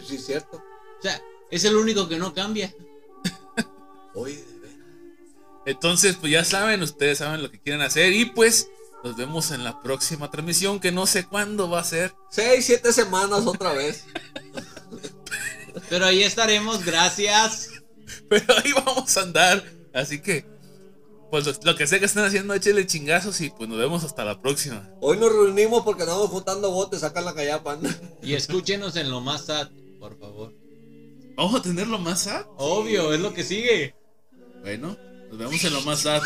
Sí, es cierto. O sea, es el único que no cambia. Oye, entonces, pues ya saben, ustedes saben lo que quieren hacer. Y pues nos vemos en la próxima transmisión, que no sé cuándo va a ser. Seis, siete semanas otra vez. Pero ahí estaremos, gracias. Pero ahí vamos a andar. Así que, pues lo, lo que sé que están haciendo, échale chingazos y pues nos vemos hasta la próxima. Hoy nos reunimos porque andamos juntando botes acá en la callapan. Y escúchenos en lo más sad, por favor. Vamos a tenerlo más sad. Obvio, es lo que sigue. Bueno, nos vemos en lo más sad.